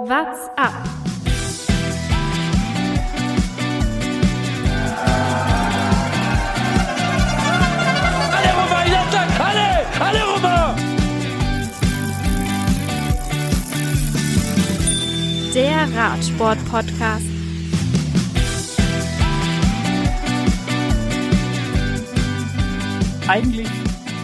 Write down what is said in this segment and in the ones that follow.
What's up? Allez Romain, il attaque Allez Allez Romain Der Radsport-Podcast. Eigentlich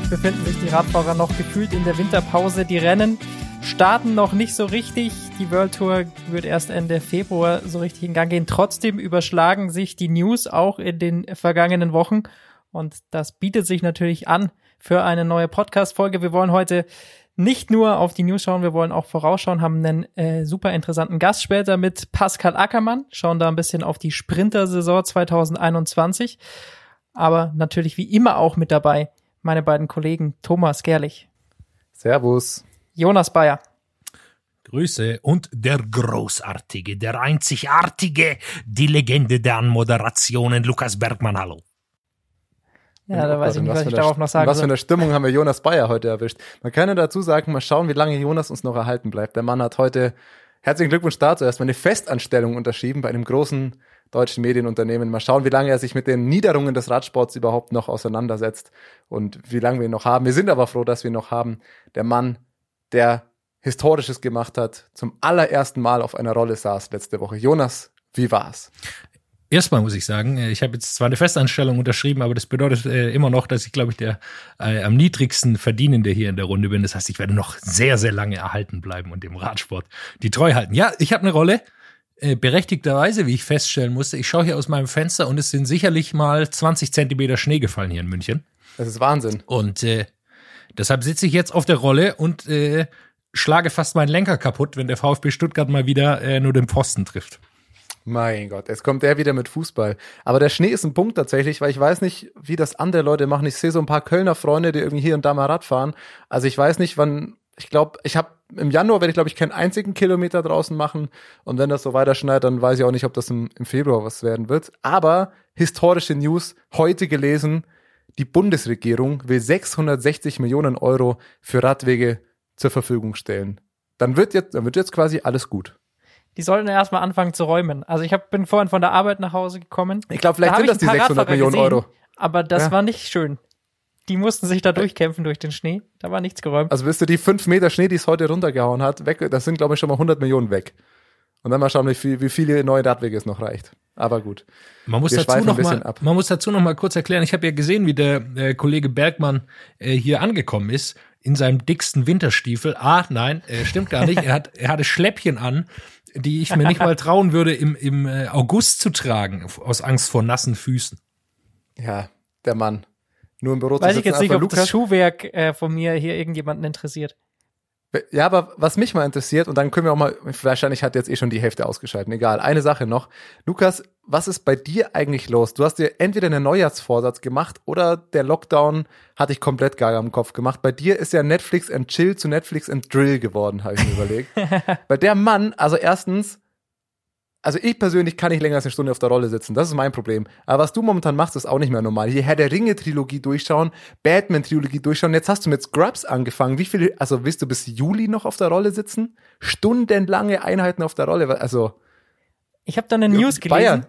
befinden sich die Radfahrer noch gefühlt in der Winterpause. Die Rennen starten noch nicht so richtig. Die World Tour wird erst Ende Februar so richtig in Gang gehen. Trotzdem überschlagen sich die News auch in den vergangenen Wochen. Und das bietet sich natürlich an für eine neue Podcast-Folge. Wir wollen heute nicht nur auf die News schauen, wir wollen auch vorausschauen, haben einen äh, super interessanten Gast später mit Pascal Ackermann, schauen da ein bisschen auf die Sprinter-Saison 2021. Aber natürlich wie immer auch mit dabei meine beiden Kollegen Thomas Gerlich, Servus. Jonas Bayer. Grüße und der großartige, der einzigartige, die Legende der Anmoderationen, Lukas Bergmann, hallo. Ja, da weiß ich in nicht, was was ich darauf noch sagen Was für eine Stimmung haben wir Jonas Bayer heute erwischt. Man kann ja dazu sagen, mal schauen, wie lange Jonas uns noch erhalten bleibt. Der Mann hat heute, herzlichen Glückwunsch dazu, erstmal eine Festanstellung unterschrieben bei einem großen deutschen Medienunternehmen. Mal schauen, wie lange er sich mit den Niederungen des Radsports überhaupt noch auseinandersetzt und wie lange wir ihn noch haben. Wir sind aber froh, dass wir ihn noch haben. Der Mann, der Historisches gemacht hat, zum allerersten Mal auf einer Rolle saß letzte Woche. Jonas, wie war's? Erstmal muss ich sagen, äh, ich habe jetzt zwar eine Festanstellung unterschrieben, aber das bedeutet äh, immer noch, dass ich, glaube ich, der äh, am niedrigsten Verdienende hier in der Runde bin. Das heißt, ich werde noch sehr, sehr lange erhalten bleiben und dem Radsport die treu halten. Ja, ich habe eine Rolle, äh, berechtigterweise, wie ich feststellen musste. Ich schaue hier aus meinem Fenster und es sind sicherlich mal 20 Zentimeter Schnee gefallen hier in München. Das ist Wahnsinn. Und äh, deshalb sitze ich jetzt auf der Rolle und äh, schlage fast meinen Lenker kaputt, wenn der VfB Stuttgart mal wieder äh, nur den Pfosten trifft. Mein Gott, jetzt kommt der wieder mit Fußball. Aber der Schnee ist ein Punkt tatsächlich, weil ich weiß nicht, wie das andere Leute machen. Ich sehe so ein paar Kölner Freunde, die irgendwie hier und da mal Rad fahren. Also ich weiß nicht, wann, ich glaube, ich habe im Januar werde ich, glaube ich, keinen einzigen Kilometer draußen machen. Und wenn das so weiter schneit, dann weiß ich auch nicht, ob das im, im Februar was werden wird. Aber historische News, heute gelesen, die Bundesregierung will 660 Millionen Euro für Radwege zur Verfügung stellen. Dann wird jetzt, dann wird jetzt quasi alles gut. Die sollten erstmal anfangen zu räumen. Also ich hab, bin vorhin von der Arbeit nach Hause gekommen. Ich glaube, vielleicht Da sind ich das die ein paar 600 Radfahrer Millionen gesehen, Euro. Aber das Ja. war nicht schön. Die mussten sich da durchkämpfen durch den Schnee. Da war nichts geräumt. Also bist du die fünf Meter Schnee, die es heute runtergehauen hat, weg, das sind, glaube ich, schon mal 100 Millionen weg. Und dann mal schauen, wie, viel, wie viele neue Radwege es noch reicht. Aber gut. Man muss Wir dazu noch ein bisschen mal, ab. man muss dazu noch mal kurz erklären. Ich habe ja gesehen, wie der äh, Kollege Bergmann äh, hier angekommen ist in seinem dicksten Winterstiefel. Ah, nein, äh, stimmt gar nicht. Er hat, er hatte Schläppchen an, die ich mir nicht mal trauen würde, im, im äh, August zu tragen, aus Angst vor nassen Füßen. Ja, der Mann. Nur im Büro zu Weiß ich sitzen, jetzt nicht, ob das Schuhwerk äh, von mir hier irgendjemanden interessiert. Ja, aber was mich mal interessiert, und dann können wir auch mal, wahrscheinlich hat jetzt eh schon die Hälfte ausgeschalten, egal. Eine Sache noch. Lukas, was ist bei dir eigentlich los? Du hast dir entweder einen Neujahrsvorsatz gemacht oder der Lockdown hat dich komplett geil am Kopf gemacht. Bei dir ist ja Netflix and Chill zu Netflix and Drill geworden, habe ich mir überlegt. Weil der Mann, also erstens, also ich persönlich kann nicht länger als eine Stunde auf der Rolle sitzen. Das ist mein Problem. Aber was du momentan machst, ist auch nicht mehr normal. Hier Herr der Ringe-Trilogie durchschauen, Batman-Trilogie durchschauen. Jetzt hast du mit Scrubs angefangen. Wie viel, also willst du bis Juli noch auf der Rolle sitzen? Stundenlange Einheiten auf der Rolle. Also, Ich habe da eine News gelesen. Bayern.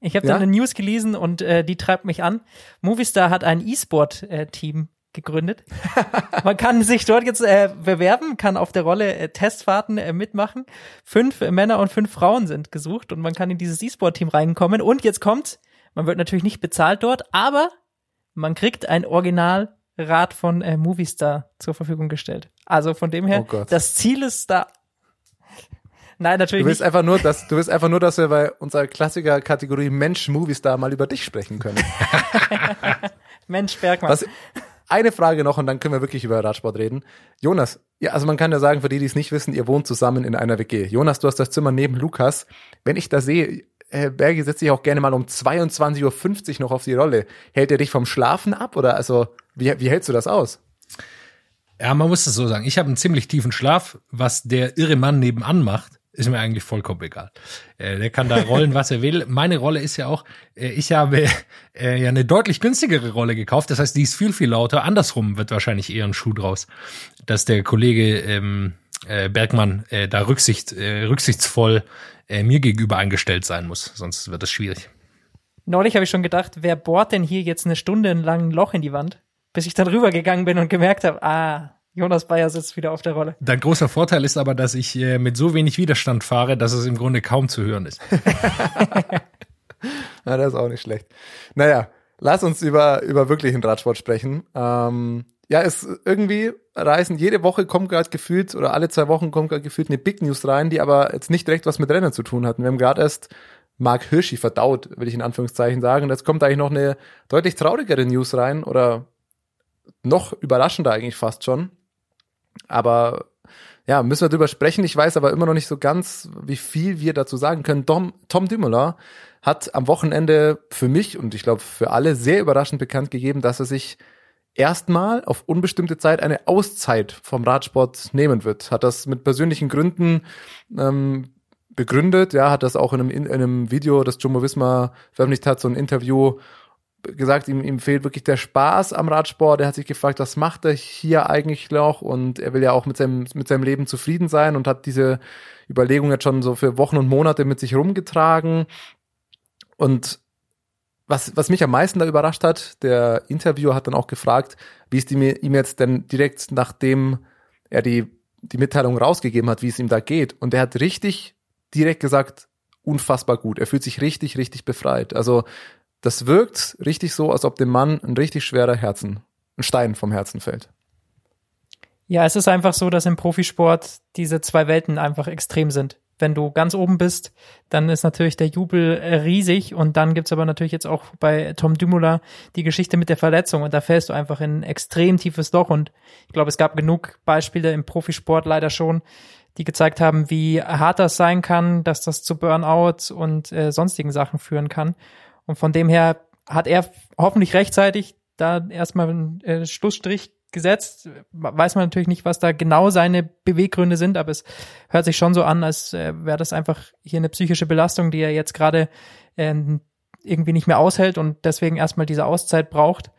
Ich habe Ja? da eine News gelesen und äh, die treibt mich an. Movistar hat ein E-Sport-Team gegründet. Man kann sich dort jetzt äh, bewerben, kann auf der Rolle äh, Testfahrten äh, mitmachen. Fünf Männer und fünf Frauen sind gesucht und man kann in dieses E-Sport-Team reinkommen. Und jetzt kommt, man wird natürlich nicht bezahlt dort, aber man kriegt ein Originalrad von äh, Movistar zur Verfügung gestellt. Also von dem her, Oh das Ziel ist da. Nein, natürlich du willst nicht. einfach nur, dass, du willst einfach nur, dass wir bei unserer Klassiker-Kategorie Mensch-Movies-Star mal über dich sprechen können. Mensch Bergmann. Was, eine Frage noch und dann können wir wirklich über Radsport reden. Jonas, ja, also man kann ja sagen, für die, die es nicht wissen, ihr wohnt zusammen in einer WG. Jonas, du hast das Zimmer neben Lukas. Wenn ich da sehe, äh, Bergi setzt sich auch gerne mal um 22.50 Uhr noch auf die Rolle. Hält er dich vom Schlafen ab oder also, wie, wie hältst du das aus? Ja, man muss es so sagen. Ich habe einen ziemlich tiefen Schlaf. Was der irre Mann nebenan macht, ist mir eigentlich vollkommen egal. Äh, der kann da rollen, was er will. Meine Rolle ist ja auch, äh, ich habe äh, ja eine deutlich günstigere Rolle gekauft. Das heißt, die ist viel, viel lauter. Andersrum wird wahrscheinlich eher ein Schuh draus, dass der Kollege ähm, äh, Bergmann äh, da Rücksicht, äh, rücksichtsvoll äh, mir gegenüber eingestellt sein muss. Sonst wird das schwierig. Neulich habe ich schon gedacht, wer bohrt denn hier jetzt eine Stunde lang ein Loch in die Wand? Bis ich dann rübergegangen bin und gemerkt habe, ah, Jonas Bayer sitzt wieder auf der Rolle. Dein großer Vorteil ist aber, dass ich äh, mit so wenig Widerstand fahre, dass es im Grunde kaum zu hören ist. Ja, das ist auch nicht schlecht. Naja, lass uns über, über wirklichen Radsport sprechen. Ähm, ja, es irgendwie reisen, jede Woche kommt gerade gefühlt oder alle zwei Wochen kommt gerade gefühlt eine Big News rein, die aber jetzt nicht direkt was mit Rennen zu tun hatten. Wir haben gerade erst Mark Hirschi verdaut, will ich in Anführungszeichen sagen. Und jetzt kommt eigentlich noch eine deutlich traurigere News rein oder noch überraschender eigentlich fast schon. Aber ja, müssen wir drüber sprechen. Ich weiß aber immer noch nicht so ganz, wie viel wir dazu sagen können. Tom, Tom Dumoulin hat am Wochenende für mich und ich glaube für alle sehr überraschend bekannt gegeben, dass er sich erstmal auf unbestimmte Zeit eine Auszeit vom Radsport nehmen wird. Hat das mit persönlichen Gründen ähm, begründet, ja, hat das auch in einem, in einem Video, das Jumbo Visma veröffentlicht hat, so ein Interview gesagt, ihm, ihm fehlt wirklich der Spaß am Radsport. Er hat sich gefragt, was macht er hier eigentlich noch? Und er will ja auch mit seinem, mit seinem Leben zufrieden sein und hat diese Überlegung jetzt schon so für Wochen und Monate mit sich rumgetragen. Und was, was mich am meisten da überrascht hat, der Interviewer hat dann auch gefragt, wie es ihm jetzt denn direkt nachdem er die, die Mitteilung rausgegeben hat, wie es ihm da geht. Und er hat richtig direkt gesagt, unfassbar gut. Er fühlt sich richtig, richtig befreit. Also das wirkt richtig so, als ob dem Mann ein richtig schwerer Herzen, ein Stein vom Herzen fällt. Ja, es ist einfach so, dass im Profisport diese zwei Welten einfach extrem sind. Wenn du ganz oben bist, dann ist natürlich der Jubel riesig und dann gibt's aber natürlich jetzt auch bei Tom Dumoulin die Geschichte mit der Verletzung und da fällst du einfach in ein extrem tiefes Loch und ich glaube, es gab genug Beispiele im Profisport leider schon, die gezeigt haben, wie hart das sein kann, dass das zu Burnout und äh, sonstigen Sachen führen kann. Und von dem her hat er hoffentlich rechtzeitig da erstmal einen äh, Schlussstrich gesetzt. Weiß man natürlich nicht, was da genau seine Beweggründe sind, aber es hört sich schon so an, als äh, wäre das einfach hier eine psychische Belastung, die er jetzt gerade äh, irgendwie nicht mehr aushält und deswegen erstmal diese Auszeit braucht.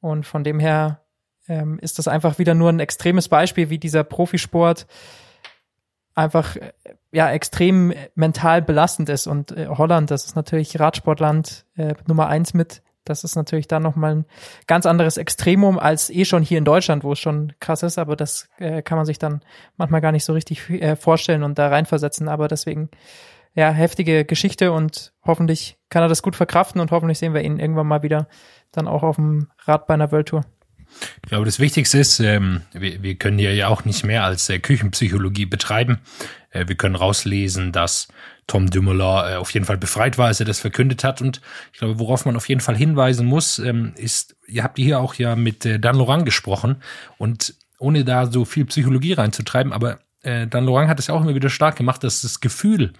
Und von dem her ähm, ist das einfach wieder nur ein extremes Beispiel, wie dieser Profisport einfach äh, ja extrem mental belastend ist und äh, Holland, das ist natürlich Radsportland äh, Nummer eins mit. Das ist natürlich dann nochmal ein ganz anderes Extremum als eh schon hier in Deutschland, wo es schon krass ist, aber das äh, kann man sich dann manchmal gar nicht so richtig äh, vorstellen und da reinversetzen. Aber deswegen, ja, heftige Geschichte und hoffentlich kann er das gut verkraften und hoffentlich sehen wir ihn irgendwann mal wieder dann auch auf dem Rad bei einer World Tour. Ich glaube, das Wichtigste ist, ähm, wir, wir können hier ja auch nicht mehr als äh, Küchenpsychologie betreiben. Äh, wir können rauslesen, dass Tom Dumoulin äh, auf jeden Fall befreit war, als er das verkündet hat. Und ich glaube, worauf man auf jeden Fall hinweisen muss, ähm, ist, ihr habt hier auch ja mit äh, Dan Laurent gesprochen und ohne da so viel Psychologie reinzutreiben, aber äh, Dan Laurent hat es ja auch immer wieder stark gemacht, dass das Gefühl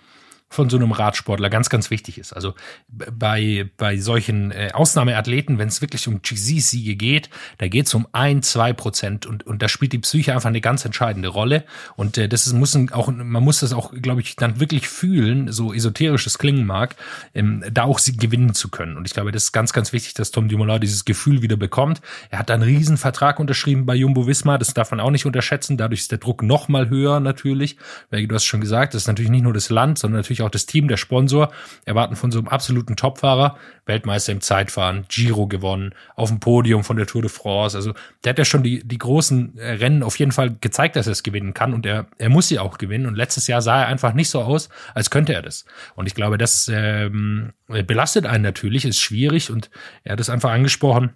von so einem Radsportler ganz, ganz wichtig ist. Also bei, bei solchen äh, Ausnahmeathleten, wenn es wirklich um GC-Siege geht, da geht es um ein, zwei Prozent und, und da spielt die Psyche einfach eine ganz entscheidende Rolle. Und äh, das ist, muss auch, man muss das auch, glaube ich, dann wirklich fühlen, so esoterisches klingen mag, ähm, da auch sie gewinnen zu können. Und ich glaube, das ist ganz, ganz wichtig, dass Tom Dumoulin dieses Gefühl wieder bekommt. Er hat einen riesen Vertrag unterschrieben bei Jumbo Visma, das darf man auch nicht unterschätzen. Dadurch ist der Druck noch mal höher natürlich, weil du hast schon gesagt, das ist natürlich nicht nur das Land, sondern natürlich natürlich auch das Team, der Sponsor, erwarten von so einem absoluten Topfahrer, Weltmeister im Zeitfahren, Giro gewonnen, auf dem Podium von der Tour de France. Also der hat ja schon die, die großen äh, Rennen auf jeden Fall gezeigt, dass er es gewinnen kann und er, er muss sie auch gewinnen. Und letztes Jahr sah er einfach nicht so aus, als könnte er das. Und ich glaube, das ähm, belastet einen natürlich, ist schwierig und er hat es einfach angesprochen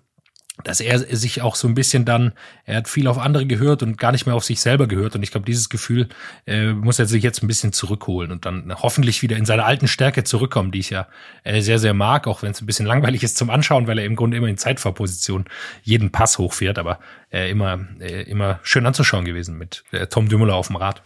dass er sich auch so ein bisschen dann, er hat viel auf andere gehört und gar nicht mehr auf sich selber gehört. Und ich glaube, dieses Gefühl äh, muss er sich jetzt ein bisschen zurückholen und dann hoffentlich wieder in seine alten Stärke zurückkommen, die ich ja äh, sehr, sehr mag, auch wenn es ein bisschen langweilig ist zum Anschauen, weil er im Grunde immer in Zeitfahrposition jeden Pass hochfährt, aber äh, immer, äh, immer schön anzuschauen gewesen mit äh, Tom Dümmler auf dem Rad.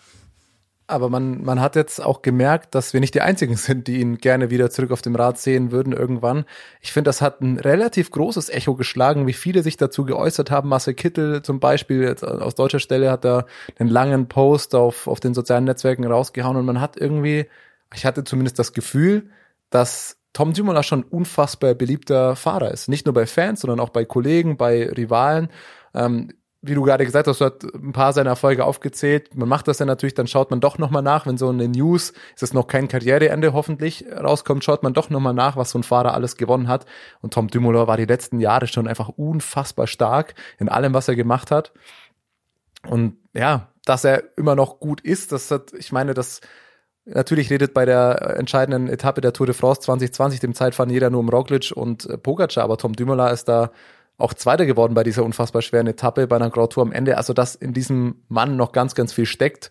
Aber man, man hat jetzt auch gemerkt, dass wir nicht die Einzigen sind, die ihn gerne wieder zurück auf dem Rad sehen würden irgendwann. Ich finde, das hat ein relativ großes Echo geschlagen, wie viele sich dazu geäußert haben. Marcel Kittel zum Beispiel jetzt aus deutscher Stelle hat da einen langen Post auf, auf den sozialen Netzwerken rausgehauen und man hat irgendwie, ich hatte zumindest das Gefühl, dass Tom Dumoulin schon unfassbar beliebter Fahrer ist. Nicht nur bei Fans, sondern auch bei Kollegen, bei Rivalen. Ähm, wie du gerade gesagt hast, du hast ein paar seiner Erfolge aufgezählt. Man macht das ja natürlich, dann schaut man doch nochmal nach, wenn so eine News, ist es noch kein Karriereende hoffentlich, rauskommt, schaut man doch nochmal nach, was so ein Fahrer alles gewonnen hat. Und Tom Dumoulin war die letzten Jahre schon einfach unfassbar stark in allem, was er gemacht hat. Und ja, dass er immer noch gut ist, das hat, ich meine, das natürlich redet bei der entscheidenden Etappe der Tour de France 2020 dem Zeitfahren jeder nur um Roglic und äh, Pogacar, aber Tom Dumoulin ist da auch Zweiter geworden bei dieser unfassbar schweren Etappe bei einer Grand Tour am Ende. Also, dass in diesem Mann noch ganz, ganz viel steckt,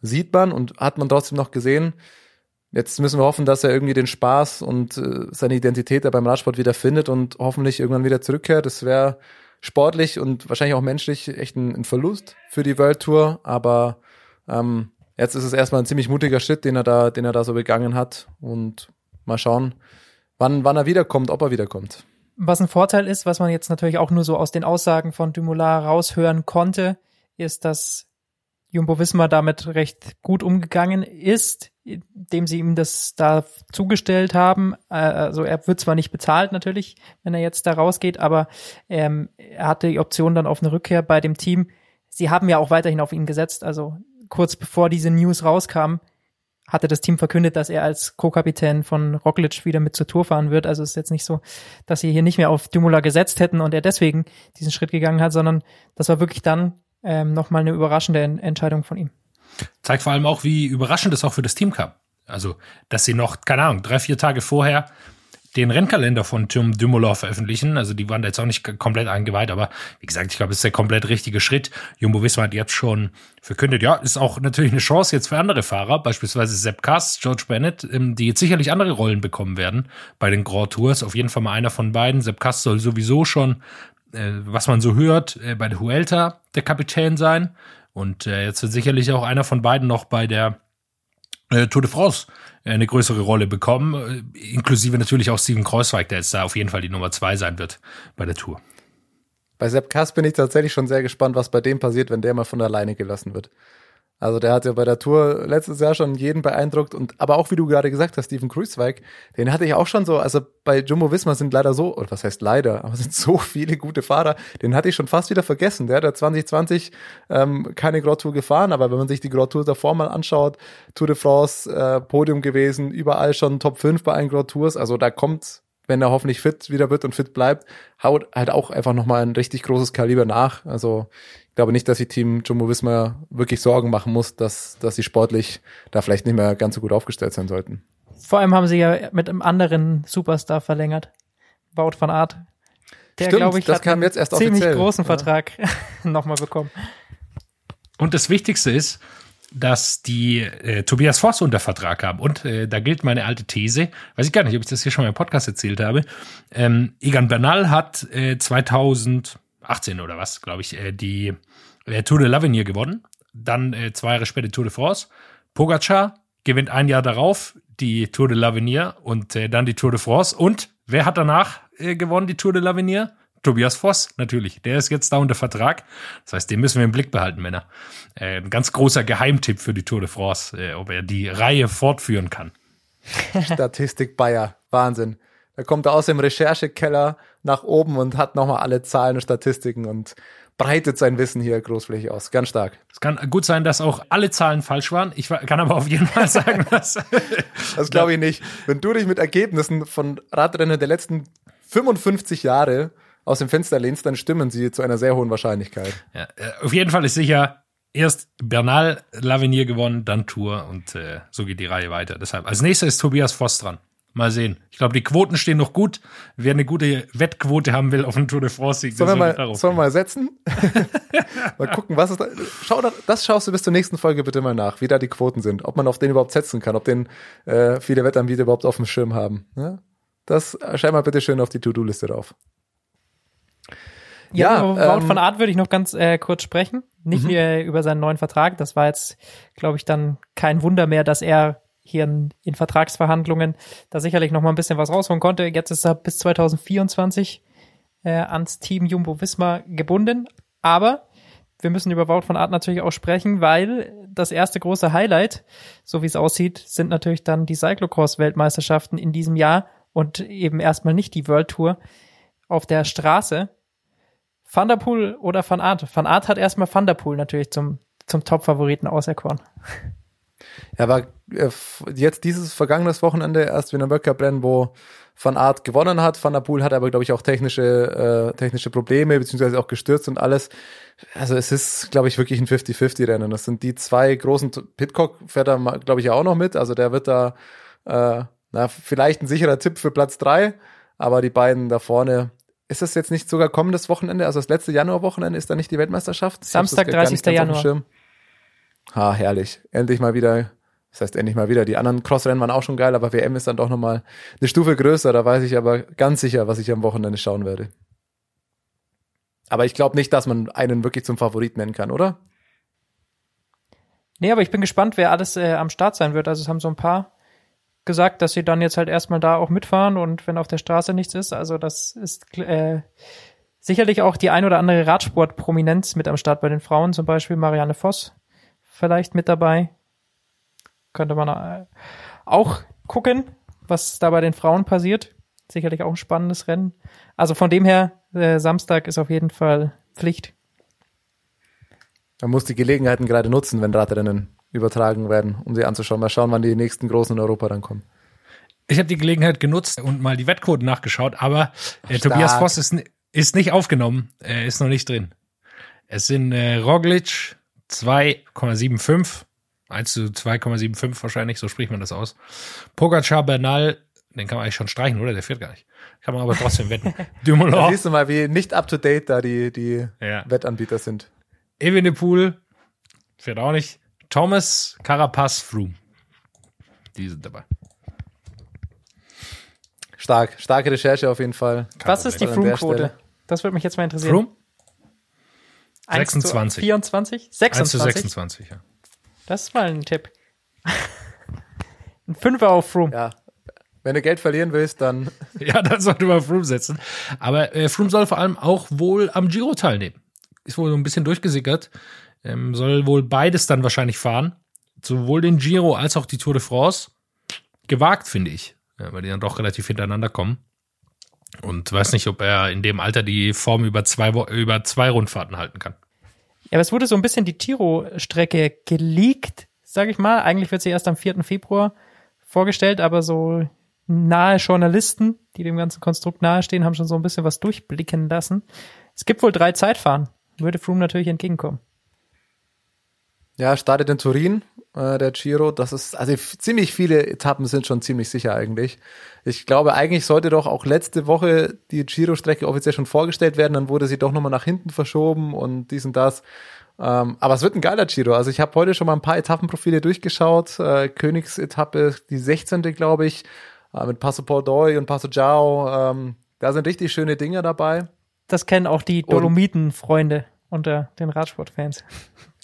sieht man und hat man trotzdem noch gesehen. Jetzt müssen wir hoffen, dass er irgendwie den Spaß und äh, seine Identität da beim Radsport wieder findet und hoffentlich irgendwann wieder zurückkehrt. Das wäre sportlich und wahrscheinlich auch menschlich echt ein, ein, Verlust für die World Tour. Aber ähm, jetzt ist es erstmal ein ziemlich mutiger Schritt, den er da, den er da so begangen hat. Und mal schauen, wann, wann er wiederkommt, ob er wiederkommt. Was ein Vorteil ist, was man jetzt natürlich auch nur so aus den Aussagen von Dumoulin raushören konnte, ist, dass Jumbo Wismar damit recht gut umgegangen ist, indem sie ihm das da zugestellt haben. Äh, also er wird zwar nicht bezahlt natürlich, wenn er jetzt da rausgeht, aber ähm, er hatte die Option dann auf eine Rückkehr bei dem Team. Sie haben ja auch weiterhin auf ihn gesetzt. Also kurz bevor diese News rauskam, hatte das Team verkündet, dass er als Co-Kapitän von Roglic wieder mit zur Tour fahren wird. Also es ist jetzt nicht so, dass sie hier nicht mehr auf Dumoulin gesetzt hätten und er deswegen diesen Schritt gegangen hat, sondern das war wirklich dann ähm, nochmal eine überraschende Entscheidung von ihm. Zeigt vor allem auch, wie überraschend es auch für das Team kam. Also, dass sie noch, keine Ahnung, drei, vier Tage vorher den Rennkalender von Tim Dumoulin veröffentlichen. Also die waren da jetzt auch nicht komplett eingeweiht, aber wie gesagt, ich glaube, es ist der komplett richtige Schritt. Jumbo Visma hat jetzt schon verkündet, ja, ist auch natürlich eine Chance jetzt für andere Fahrer, beispielsweise Sepp Kass, George Bennett, ähm, die jetzt sicherlich andere Rollen bekommen werden bei den Grand Tours. Auf jeden Fall mal einer von beiden. Sepp Kass soll sowieso schon, äh, was man so hört, äh, bei der Huelta der Kapitän sein. Und äh, jetzt wird sicherlich auch einer von beiden noch bei der Tour de France eine größere Rolle bekommen, äh, inklusive natürlich auch Steven Kreuzweig, der jetzt da auf jeden Fall die Nummer zwei sein wird bei der Tour. Bei Sepp Kass bin ich tatsächlich schon sehr gespannt, was bei dem passiert, wenn der mal von alleine gelassen wird. Also der hat ja bei der Tour letztes Jahr schon jeden beeindruckt und aber auch wie du gerade gesagt hast, Steven Kruiswijk, den hatte ich auch schon so, also bei Jumbo Visma sind leider so, oder was heißt leider, aber sind so viele gute Fahrer, den hatte ich schon fast wieder vergessen. Der hat 2020 ähm, keine Grand gefahren, aber wenn man sich die Grand davor mal anschaut, Tour de France, äh, Podium gewesen, überall schon Top 5 bei allen Grand also da kommt wenn er hoffentlich fit wieder wird und fit bleibt, haut halt auch einfach nochmal ein richtig großes Kaliber nach. Also glaube nicht, dass die Team Jumbo Visma wirklich Sorgen machen muss, dass, dass sie sportlich da vielleicht nicht mehr ganz so gut aufgestellt sein sollten. Vor allem haben sie ja mit einem anderen Superstar verlängert. Wout van Art. Der, glaube ich, das kam jetzt erst ziemlich offiziell. großen Vertrag ja. nochmal bekommen. Und das Wichtigste ist, dass die äh, Tobias Voss unter Vertrag haben. Und äh, da gilt meine alte These, weiß ich gar nicht, ob ich das hier schon mal im Podcast erzählt habe. Ähm, Egan Bernal hat äh, 2000 18 oder was, glaube ich, äh, die äh, Tour de l'Avenir gewonnen. Dann äh, zwei Jahre später Tour de France. Pogacar gewinnt ein Jahr darauf die Tour de l'Avenir und äh, dann die Tour de France. Und wer hat danach äh, gewonnen die Tour de l'Avenir? Tobias Voss, natürlich. Der ist jetzt da unter Vertrag. Das heißt, den müssen wir im Blick behalten, Männer. Äh, ein ganz großer Geheimtipp für die Tour de France, äh, ob er die Reihe fortführen kann. Statistik Bayer, Wahnsinn. Da kommt er aus dem Recherchekeller nach oben und hat nochmal alle Zahlen und Statistiken und breitet sein Wissen hier großflächig aus. Ganz stark. Es kann gut sein, dass auch alle Zahlen falsch waren. Ich kann aber auf jeden Fall sagen, dass. das glaube ich nicht. Wenn du dich mit Ergebnissen von Radrennen der letzten 55 Jahre aus dem Fenster lehnst, dann stimmen sie zu einer sehr hohen Wahrscheinlichkeit. Ja, äh, auf jeden Fall ist sicher, erst Bernal Lavenier gewonnen, dann Tour und äh, so geht die Reihe weiter. Deshalb als nächster ist Tobias Voss dran. Mal sehen. Ich glaube, die Quoten stehen noch gut. Wer eine gute Wettquote haben will auf den Tour de France-Sieg, sollen wir mal, sollen wir mal setzen? mal gucken, was ist da. Schau, das schaust du bis zur nächsten Folge bitte mal nach, wie da die Quoten sind. Ob man auf den überhaupt setzen kann, ob den äh, viele Wettanbieter überhaupt auf dem Schirm haben. Ja? Das schreib mal bitte schön auf die To-Do-Liste drauf. Ja, ja ähm, von Art würde ich noch ganz äh, kurz sprechen. Nicht mhm. mehr über seinen neuen Vertrag. Das war jetzt, glaube ich, dann kein Wunder mehr, dass er hier in, in Vertragsverhandlungen da sicherlich noch mal ein bisschen was rausholen konnte. Jetzt ist er bis 2024 äh, ans Team Jumbo Visma gebunden. Aber wir müssen über Wout von Art natürlich auch sprechen, weil das erste große Highlight, so wie es aussieht, sind natürlich dann die Cyclocross-Weltmeisterschaften in diesem Jahr und eben erstmal nicht die World Tour auf der Straße. Van der Poel oder Van Aert? Van Aert hat erstmal Van der Poel natürlich zum, zum Top-Favoriten auserkoren. Ja, war äh, jetzt dieses vergangenes Wochenende erst wieder ein World Cup Rennen, wo Van Aert gewonnen hat. Van der Poel hat aber, glaube ich, auch technische, äh, technische Probleme, beziehungsweise auch gestürzt und alles. Also es ist, glaube ich, wirklich ein 50-50-Rennen. Das sind die zwei großen, Pitcock fährt da, glaube ich, auch noch mit. Also der wird da, äh, na, vielleicht ein sicherer Tipp für Platz drei, aber die beiden da vorne, ist das jetzt nicht sogar kommendes Wochenende, also das letzte Januarwochenende, ist da nicht die Weltmeisterschaft? Samstag, 30. Januar. Ha, herrlich. Endlich mal wieder, das heißt endlich mal wieder, die anderen Crossrennen waren auch schon geil, aber WM ist dann doch nochmal eine Stufe größer, da weiß ich aber ganz sicher, was ich am Wochenende schauen werde. Aber ich glaube nicht, dass man einen wirklich zum Favorit nennen kann, oder? Nee, aber ich bin gespannt, wer alles äh, am Start sein wird. Also es haben so ein paar gesagt, dass sie dann jetzt halt erstmal da auch mitfahren und wenn auf der Straße nichts ist. Also das ist äh, sicherlich auch die ein oder andere Radsport-Prominenz mit am Start bei den Frauen, zum Beispiel Marianne Voss vielleicht mit dabei. Könnte man äh, auch gucken, was da bei den Frauen passiert. Sicherlich auch ein spannendes Rennen. Also von dem her, äh, Samstag ist auf jeden Fall Pflicht. Man muss die Gelegenheiten gerade nutzen, wenn Radrennen übertragen werden, um sie anzuschauen. Mal schauen, wann die nächsten großen in Europa dann kommen. Ich habe die Gelegenheit genutzt und mal die Wettquoten nachgeschaut, aber äh, Tobias Voss ist, ist nicht aufgenommen. Er ist noch nicht drin. Es sind äh, Roglic 2,75, 1 zu 2,75 wahrscheinlich, so spricht man das aus. Pogacar Bernal, den kann man eigentlich schon streichen, oder? Der fährt gar nicht. Kann man aber trotzdem wetten. Dumoulin. Da siehst du mal, wie nicht up to date da die, die ja. Wettanbieter sind. Evenepoel fährt auch nicht. Thomas, Carapaz, Froome. Die sind dabei. Stark, starke Recherche auf jeden Fall. Was ist die Froome-Quote? Das würde mich jetzt mal interessieren. Froome? 26. 24? 26? 1 zu 26, ja. Das ist mal ein Tipp. ein Fünfer auf Froome. Ja. Wenn du Geld verlieren willst, dann. ja, dann sollte man Froome setzen. Aber äh, Froome soll vor allem auch wohl am Giro teilnehmen. Ist wohl so ein bisschen durchgesickert. Ähm, soll wohl beides dann wahrscheinlich fahren. Sowohl den Giro als auch die Tour de France. Gewagt, finde ich. Ja, weil die dann doch relativ hintereinander kommen. Und weiß nicht, ob er in dem Alter die Form über zwei, über zwei Rundfahrten halten kann. Ja, aber es wurde so ein bisschen die Tiro-Strecke geleakt, sage ich mal. Eigentlich wird sie erst am 4. Februar vorgestellt, aber so nahe Journalisten, die dem ganzen Konstrukt nahestehen, haben schon so ein bisschen was durchblicken lassen. Es gibt wohl drei Zeitfahren. Würde Froome natürlich entgegenkommen. Ja, startet in Turin, äh, der Giro. Das ist, also ziemlich viele Etappen sind schon ziemlich sicher eigentlich. Ich glaube, eigentlich sollte doch auch letzte Woche die Giro-Strecke offiziell schon vorgestellt werden, dann wurde sie doch nochmal nach hinten verschoben und dies und das. Ähm, aber es wird ein geiler Giro. Also ich habe heute schon mal ein paar Etappenprofile durchgeschaut. Äh, Königsetappe, die 16. glaube ich, äh, mit Passo Pordoi und Passo Giao. Ähm, da sind richtig schöne Dinge dabei. Das kennen auch die Dolomiten-Freunde unter den Radsportfans.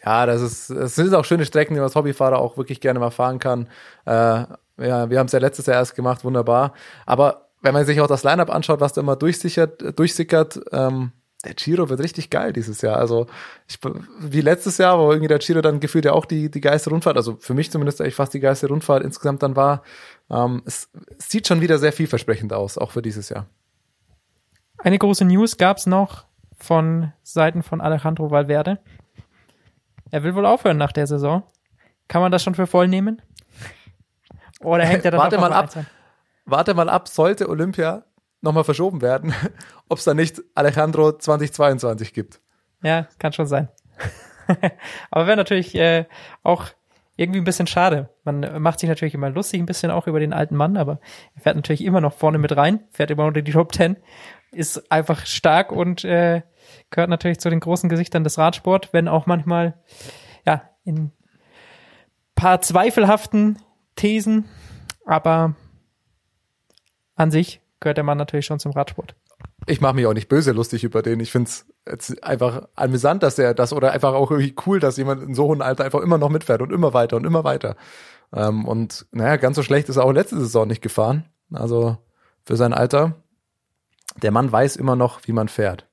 Ja, das ist, es sind auch schöne Strecken, die man als Hobbyfahrer auch wirklich gerne mal fahren kann. Äh, ja, wir haben es ja letztes Jahr erst gemacht, wunderbar. Aber wenn man sich auch das Lineup anschaut, was da immer durchsickert, durchsickert, ähm, der Giro wird richtig geil dieses Jahr. Also ich, wie letztes Jahr, wo irgendwie der Giro dann gefühlt ja auch die, die geilste Rundfahrt, also für mich zumindest eigentlich fast die geilste Rundfahrt insgesamt dann war. Ähm, es, es sieht schon wieder sehr vielversprechend aus, auch für dieses Jahr. Eine große News gab's noch von Seiten von Alejandro Valverde. Er will wohl aufhören nach der Saison. Kann man das schon für voll nehmen? Oder hängt er dann warte mal ab. Warte mal ab, sollte Olympia nochmal verschoben werden, ob es da nicht Alejandro 2022 gibt. Ja, kann schon sein. Aber wäre natürlich äh, auch irgendwie ein bisschen schade. Man macht sich natürlich immer lustig ein bisschen auch über den alten Mann, aber er fährt natürlich immer noch vorne mit rein, fährt immer unter die Top Ten, ist einfach stark und äh, gehört natürlich zu den großen Gesichtern des Radsport, wenn auch manchmal ja in paar zweifelhaften Thesen, aber an sich gehört der Mann natürlich schon zum Radsport. Ich mache mich auch nicht böse lustig über den. Ich finde es einfach amüsant, dass er das oder einfach auch irgendwie cool, dass jemand in so hohem Alter einfach immer noch mitfährt und immer weiter und immer weiter. Ähm, und naja, ganz so schlecht ist er auch letzte Saison nicht gefahren. Also für sein Alter. Der Mann weiß immer noch, wie man fährt.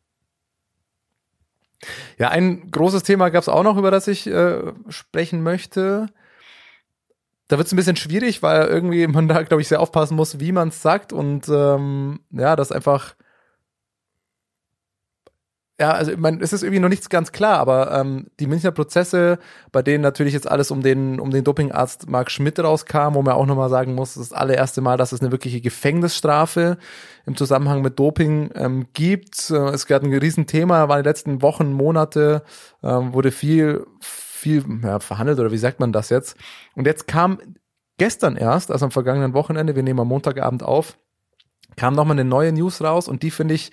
Ja, ein großes Thema gab es auch noch, über das ich äh, sprechen möchte. Da wird es ein bisschen schwierig, weil irgendwie man da, glaube ich, sehr aufpassen muss, wie man es sagt und ähm, ja, das einfach ja, also ich meine, es ist irgendwie noch nichts ganz klar, aber ähm, die Münchner Prozesse, bei denen natürlich jetzt alles um den um den Dopingarzt Marc Schmidt rauskam, wo man auch nochmal sagen muss, das ist das allererste Mal, dass es eine wirkliche Gefängnisstrafe im Zusammenhang mit Doping ähm, gibt. Äh, es gab ein Riesenthema, war die letzten Wochen, Monate, ähm, wurde viel viel ja, verhandelt oder wie sagt man das jetzt? Und jetzt kam gestern erst, also am vergangenen Wochenende, wir nehmen am Montagabend auf, kam nochmal eine neue News raus und die finde ich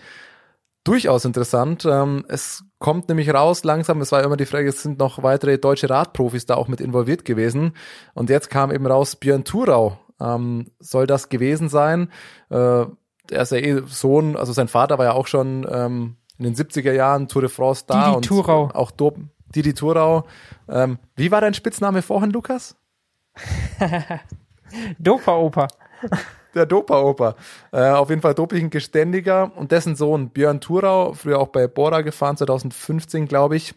durchaus interessant. Ähm, es kommt nämlich raus langsam, es war immer die Frage, es sind noch weitere deutsche Radprofis da auch mit involviert gewesen. Und jetzt kam eben raus, Björn Thurau ähm, soll das gewesen sein. Äh, er ist ja eh Sohn, also sein Vater war ja auch schon ähm, in den 70er Jahren Tour de France da. Didi und Thurau. Auch Dop Didi Thurau. Ähm, wie war dein Spitzname vorhin, Lukas? Dopa-Opa. Der Dopa-Opa. Äh, auf jeden Fall Doping Geständiger und dessen Sohn Björn Thurau, früher auch bei Bora gefahren, 2015, glaube ich.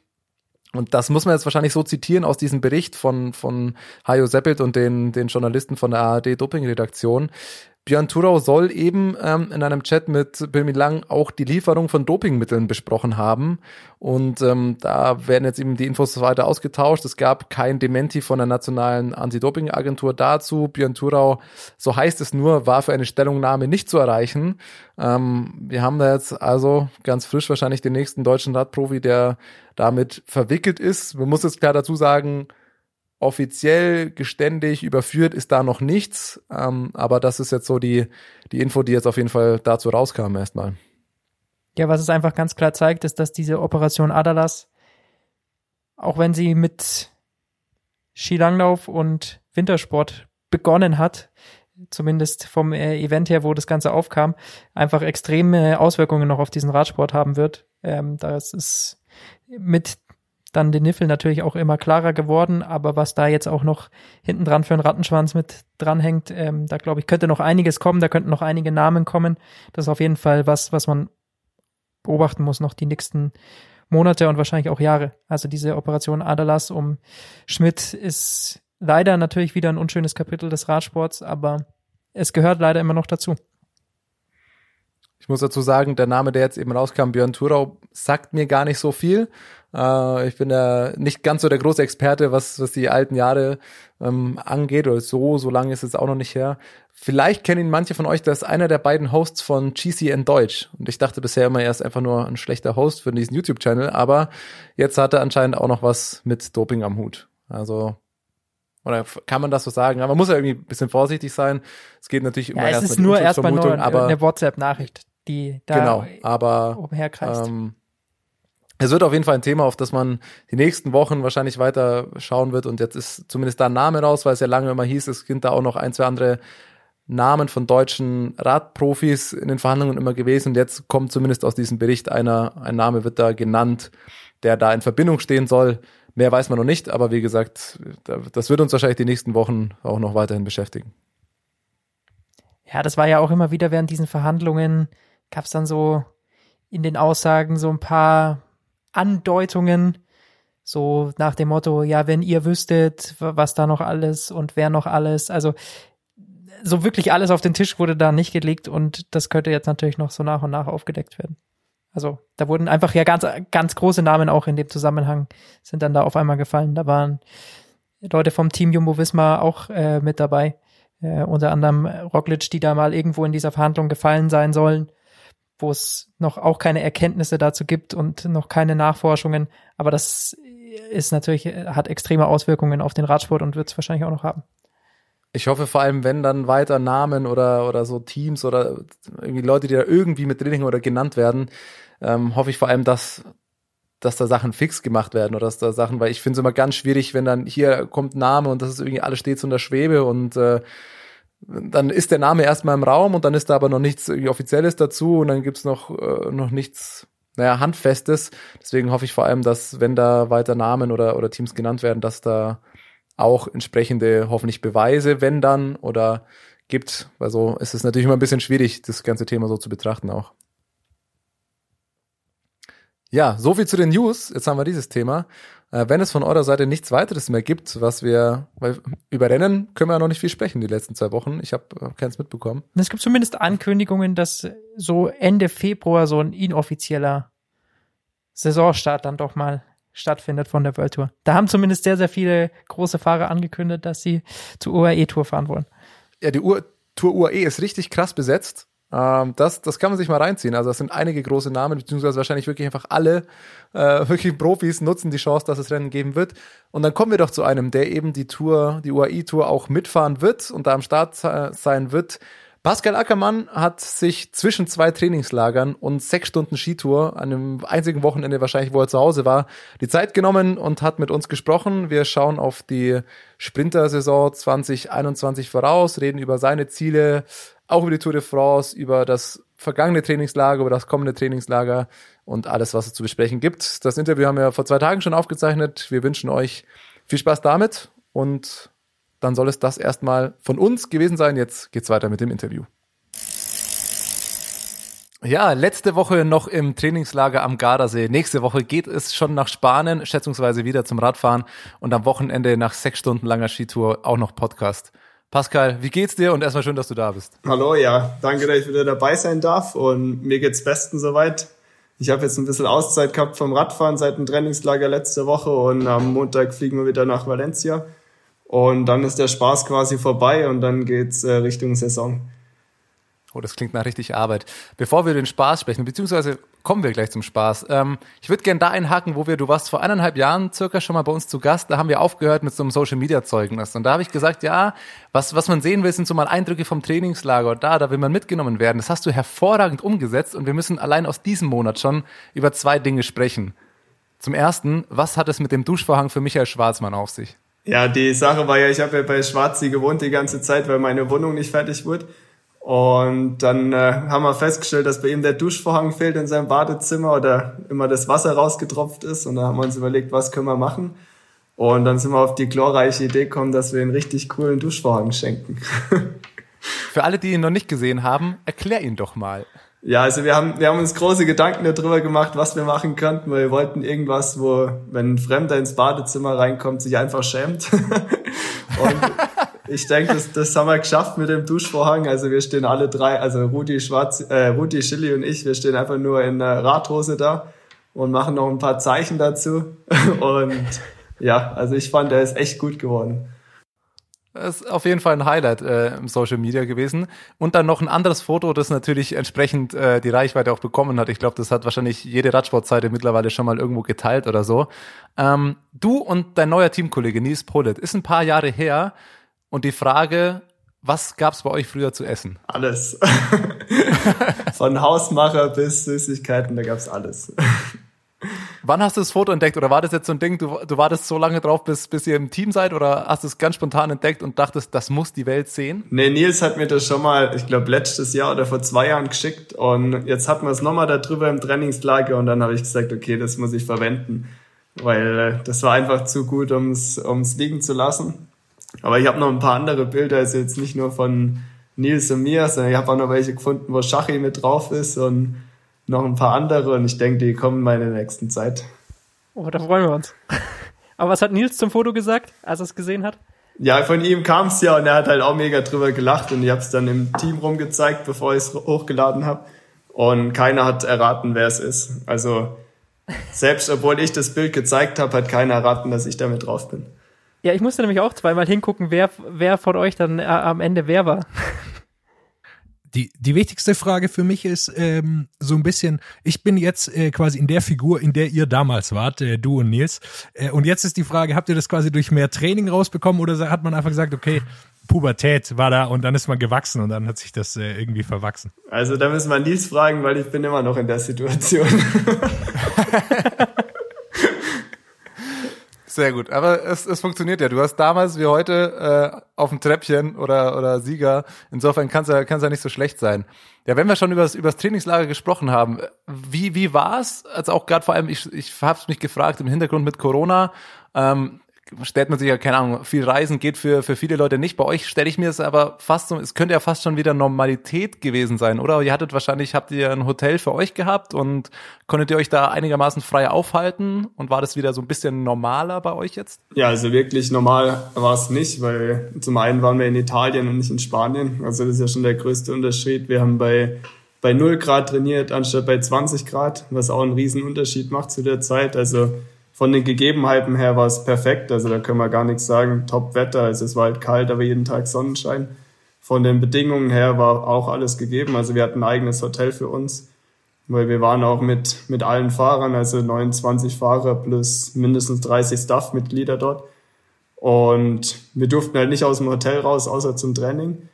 Und das muss man jetzt wahrscheinlich so zitieren aus diesem Bericht von, von Hajo Seppelt und den, den Journalisten von der ARD Doping-Redaktion. Björn Thurau soll eben ähm, in einem Chat mit Bilmi Lang auch die Lieferung von Dopingmitteln besprochen haben. Und ähm, da werden jetzt eben die Infos weiter ausgetauscht. Es gab kein Dementi von der nationalen Anti-Doping-Agentur dazu. Björn Thurau, so heißt es nur, war für eine Stellungnahme nicht zu erreichen. Ähm, wir haben da jetzt also ganz frisch wahrscheinlich den nächsten deutschen Radprofi, der damit verwickelt ist. Man muss jetzt klar dazu sagen, offiziell geständig überführt ist da noch nichts, ähm, aber das ist jetzt so die, die Info, die jetzt auf jeden Fall dazu rauskam erstmal. Ja, was es einfach ganz klar zeigt, ist, dass diese Operation Adalas, auch wenn sie mit Skilanglauf und Wintersport begonnen hat, zumindest vom äh, Event her, wo das Ganze aufkam, einfach extreme Auswirkungen noch auf diesen Radsport haben wird. Ähm, das ist mit dann den Niffel natürlich auch immer klarer geworden, aber was da jetzt auch noch hinten dran für einen Rattenschwanz mit dranhängt, ähm, da glaube ich, könnte noch einiges kommen, da könnten noch einige Namen kommen. Das ist auf jeden Fall was, was man beobachten muss, noch die nächsten Monate und wahrscheinlich auch Jahre. Also diese Operation Adalas um Schmidt ist leider natürlich wieder ein unschönes Kapitel des Radsports, aber es gehört leider immer noch dazu. Ich muss dazu sagen, der Name, der jetzt eben rauskam, Björn Thurau, sagt mir gar nicht so viel. Äh, ich bin ja nicht ganz so der große Experte, was, was die alten Jahre ähm, angeht, oder so, so lange ist es auch noch nicht her. Vielleicht kennen ihn manche von euch, das ist einer der beiden Hosts von GCN Deutsch. Und ich dachte bisher immer, er ist einfach nur ein schlechter Host für diesen YouTube-Channel, aber jetzt hat er anscheinend auch noch was mit Doping am Hut. Also oder kann man das so sagen? Aber man muss ja irgendwie ein bisschen vorsichtig sein. Es geht natürlich immer ja, erst es ist mit nur erstmal nur eine WhatsApp-Nachricht, die da genau, aber oben herkreist. ähm, es wird auf jeden Fall ein Thema, auf das man die nächsten Wochen wahrscheinlich weiter schauen wird. Und jetzt ist zumindest da ein Name raus, weil es ja lange immer hieß, es sind da auch noch ein, zwei andere Namen von deutschen Radprofis in den Verhandlungen immer gewesen. Und jetzt kommt zumindest aus diesem Bericht einer, ein Name wird da genannt, der da in Verbindung stehen soll. Mehr weiß man noch nicht, aber wie gesagt, das wird uns wahrscheinlich die nächsten Wochen auch noch weiterhin beschäftigen. Ja, das war ja auch immer wieder während diesen Verhandlungen, gab es dann so in den Aussagen so ein paar Andeutungen, so nach dem Motto, ja, wenn ihr wüsstet, was da noch alles und wer noch alles, also so wirklich alles auf den Tisch wurde da nicht gelegt und das könnte jetzt natürlich noch so nach und nach aufgedeckt werden. Also da wurden einfach ja ganz, ganz große Namen auch in dem Zusammenhang sind dann da auf einmal gefallen. Da waren Leute vom Team Jumbo Visma auch äh, mit dabei. Äh, unter anderem Roglic, die da mal irgendwo in dieser Verhandlung gefallen sein sollen, wo es noch auch keine Erkenntnisse dazu gibt und noch keine Nachforschungen. Aber das ist natürlich, hat extreme Auswirkungen auf den Radsport und wird es wahrscheinlich auch noch haben. Ich hoffe vor allem, wenn dann weiter Namen oder, oder so Teams oder irgendwie Leute, die da irgendwie mit drin hängen oder genannt werden, ähm, hoffe ich vor allem, dass, dass da Sachen fix gemacht werden oder dass da Sachen, weil ich finde es immer ganz schwierig, wenn dann hier kommt Name und das ist irgendwie alles in der Schwebe und äh, dann ist der Name erstmal im Raum und dann ist da aber noch nichts Offizielles dazu und dann gibt's noch, äh, noch nichts, naja, Handfestes. Deswegen hoffe ich vor allem, dass, wenn da weiter Namen oder, oder Teams genannt werden, dass da auch entsprechende hoffentlich Beweise, wenn dann, oder gibt. Also es ist natürlich immer ein bisschen schwierig, das ganze Thema so zu betrachten auch. Ja, so viel zu den News. Jetzt haben wir dieses Thema. Äh, wenn es von eurer Seite nichts weiteres mehr gibt, was wir, weil über Rennen können wir ja noch nicht viel sprechen die letzten zwei Wochen. Ich habe keins mitbekommen. Es gibt zumindest Ankündigungen, dass so Ende Februar so ein inoffizieller Saisonstart dann doch mal stattfindet von der World Tour. Da haben zumindest sehr, sehr viele große Fahrer angekündigt, dass sie zur UAE-Tour fahren wollen. Ja, die Ur Tour UAE ist richtig krass besetzt. Ähm, das, das kann man sich mal reinziehen. Also das sind einige große Namen, beziehungsweise wahrscheinlich wirklich einfach alle äh, wirklich Profis nutzen die Chance, dass es Rennen geben wird. Und dann kommen wir doch zu einem, der eben die Tour, die UAE-Tour auch mitfahren wird und da am Start sein wird. Pascal Ackermann hat sich zwischen zwei Trainingslagern und sechs Stunden Skitour, an einem einzigen Wochenende wahrscheinlich, wo er zu Hause war, die Zeit genommen und hat mit uns gesprochen. Wir schauen auf die Sprintersaison 2021 voraus, reden über seine Ziele, auch über die Tour de France, über das vergangene Trainingslager, über das kommende Trainingslager und alles, was es zu besprechen gibt. Das Interview haben wir vor zwei Tagen schon aufgezeichnet. Wir wünschen euch viel Spaß damit und dann soll es das erstmal von uns gewesen sein. Jetzt geht's weiter mit dem Interview. Ja, letzte Woche noch im Trainingslager am Gardasee. Nächste Woche geht es schon nach Spanien, schätzungsweise wieder zum Radfahren und am Wochenende nach sechs Stunden langer Skitour auch noch Podcast. Pascal, wie geht's dir und erstmal schön, dass du da bist. Hallo, ja, danke, dass ich wieder dabei sein darf und mir geht's besten soweit. Ich habe jetzt ein bisschen Auszeit gehabt vom Radfahren seit dem Trainingslager letzte Woche und am Montag fliegen wir wieder nach Valencia und dann ist der Spaß quasi vorbei und dann geht's äh, Richtung Saison. Oh, das klingt nach richtig Arbeit. Bevor wir den Spaß sprechen, beziehungsweise kommen wir gleich zum Spaß. Ähm, ich würde gerne da einhaken, wo wir, du warst vor eineinhalb Jahren circa schon mal bei uns zu Gast, da haben wir aufgehört mit so einem Social Media Zeugnis. Und da habe ich gesagt, ja, was, was man sehen will, sind so mal Eindrücke vom Trainingslager. Und da, da will man mitgenommen werden. Das hast du hervorragend umgesetzt und wir müssen allein aus diesem Monat schon über zwei Dinge sprechen. Zum ersten, was hat es mit dem Duschvorhang für Michael Schwarzmann auf sich? Ja, die Sache war ja, ich habe ja bei Schwarzi gewohnt die ganze Zeit, weil meine Wohnung nicht fertig wurde. Und dann äh, haben wir festgestellt, dass bei ihm der Duschvorhang fehlt in seinem Badezimmer oder immer das Wasser rausgetropft ist. Und dann haben wir uns überlegt, was können wir machen. Und dann sind wir auf die glorreiche Idee gekommen, dass wir einen richtig coolen Duschvorhang schenken. Für alle, die ihn noch nicht gesehen haben, erklär ihn doch mal. Ja, also wir haben, wir haben uns große Gedanken darüber gemacht, was wir machen könnten, weil wir wollten irgendwas, wo, wenn ein Fremder ins Badezimmer reinkommt, sich einfach schämt. Und ich denke, das, das haben wir geschafft mit dem Duschvorhang. Also wir stehen alle drei, also Rudi Schwarz, äh, Rudi Schilly und ich, wir stehen einfach nur in der Radhose da und machen noch ein paar Zeichen dazu. Und ja, also ich fand, der ist echt gut geworden. Das ist auf jeden Fall ein Highlight äh, im Social Media gewesen. Und dann noch ein anderes Foto, das natürlich entsprechend äh, die Reichweite auch bekommen hat. Ich glaube, das hat wahrscheinlich jede Radsportseite mittlerweile schon mal irgendwo geteilt oder so. Ähm, du und dein neuer Teamkollege Nils Polit ist ein paar Jahre her. Und die Frage, was gab's bei euch früher zu essen? Alles. Von Hausmacher bis Süßigkeiten, da gab's alles. Wann hast du das Foto entdeckt oder war das jetzt so ein Ding, du, du wartest so lange drauf, bis, bis ihr im Team seid oder hast du es ganz spontan entdeckt und dachtest, das muss die Welt sehen? Nee, Nils hat mir das schon mal, ich glaube, letztes Jahr oder vor zwei Jahren geschickt und jetzt hatten wir es nochmal darüber im Trainingslager und dann habe ich gesagt, okay, das muss ich verwenden, weil äh, das war einfach zu gut, ums ums liegen zu lassen. Aber ich habe noch ein paar andere Bilder, also jetzt nicht nur von Nils und mir, sondern ich habe auch noch welche gefunden, wo Schachi mit drauf ist und noch ein paar andere und ich denke, die kommen mal in der nächsten Zeit. Oh, da freuen wir uns. Aber was hat Nils zum Foto gesagt, als er es gesehen hat? Ja, von ihm kam es ja und er hat halt auch mega drüber gelacht und ich habe es dann im Team rumgezeigt, bevor ich es hochgeladen habe. Und keiner hat erraten, wer es ist. Also selbst obwohl ich das Bild gezeigt habe, hat keiner erraten, dass ich damit drauf bin. Ja, ich musste nämlich auch zweimal hingucken, wer, wer von euch dann äh, am Ende wer war. Die, die wichtigste Frage für mich ist ähm, so ein bisschen, ich bin jetzt äh, quasi in der Figur, in der ihr damals wart, äh, du und Nils. Äh, und jetzt ist die Frage, habt ihr das quasi durch mehr Training rausbekommen oder hat man einfach gesagt, okay, Pubertät war da und dann ist man gewachsen und dann hat sich das äh, irgendwie verwachsen? Also da müssen wir Nils fragen, weil ich bin immer noch in der Situation. Sehr gut, aber es, es funktioniert ja. Du hast damals wie heute äh, auf dem Treppchen oder, oder Sieger. Insofern kann es ja, kann's ja nicht so schlecht sein. Ja, wenn wir schon über das Trainingslager gesprochen haben, wie, wie war's? Also auch gerade vor allem, ich, ich habe mich gefragt im Hintergrund mit Corona. Ähm, stellt man sich ja, keine Ahnung, viel Reisen geht für, für viele Leute nicht. Bei euch stelle ich mir es aber fast so, es könnte ja fast schon wieder Normalität gewesen sein, oder? Ihr hattet wahrscheinlich, habt ihr ein Hotel für euch gehabt und konntet ihr euch da einigermaßen frei aufhalten und war das wieder so ein bisschen normaler bei euch jetzt? Ja, also wirklich normal war es nicht, weil zum einen waren wir in Italien und nicht in Spanien. Also das ist ja schon der größte Unterschied. Wir haben bei bei 0 Grad trainiert, anstatt bei 20 Grad, was auch einen riesen Unterschied macht zu der Zeit. Also von den Gegebenheiten her war es perfekt. Also da können wir gar nichts sagen. Top Wetter. Also es war halt kalt, aber jeden Tag Sonnenschein. Von den Bedingungen her war auch alles gegeben. Also wir hatten ein eigenes Hotel für uns, weil wir waren auch mit, mit allen Fahrern, also 29 Fahrer plus mindestens 30 Staff-Mitglieder dort. Und wir durften halt nicht aus dem Hotel raus, außer zum Training.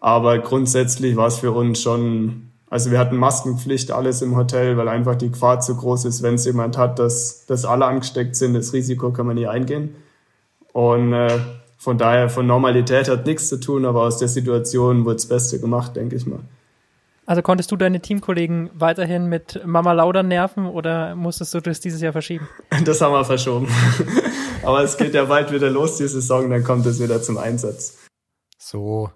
Aber grundsätzlich war es für uns schon also wir hatten Maskenpflicht, alles im Hotel, weil einfach die Gefahr zu groß ist, wenn es jemand hat, dass, dass alle angesteckt sind. Das Risiko kann man nie eingehen. Und äh, von daher, von Normalität hat nichts zu tun, aber aus der Situation wurde das Beste gemacht, denke ich mal. Also konntest du deine Teamkollegen weiterhin mit Mama Lauda nerven oder musstest du das dieses Jahr verschieben? Das haben wir verschoben. aber es geht ja bald wieder los, die Saison, dann kommt es wieder zum Einsatz. So,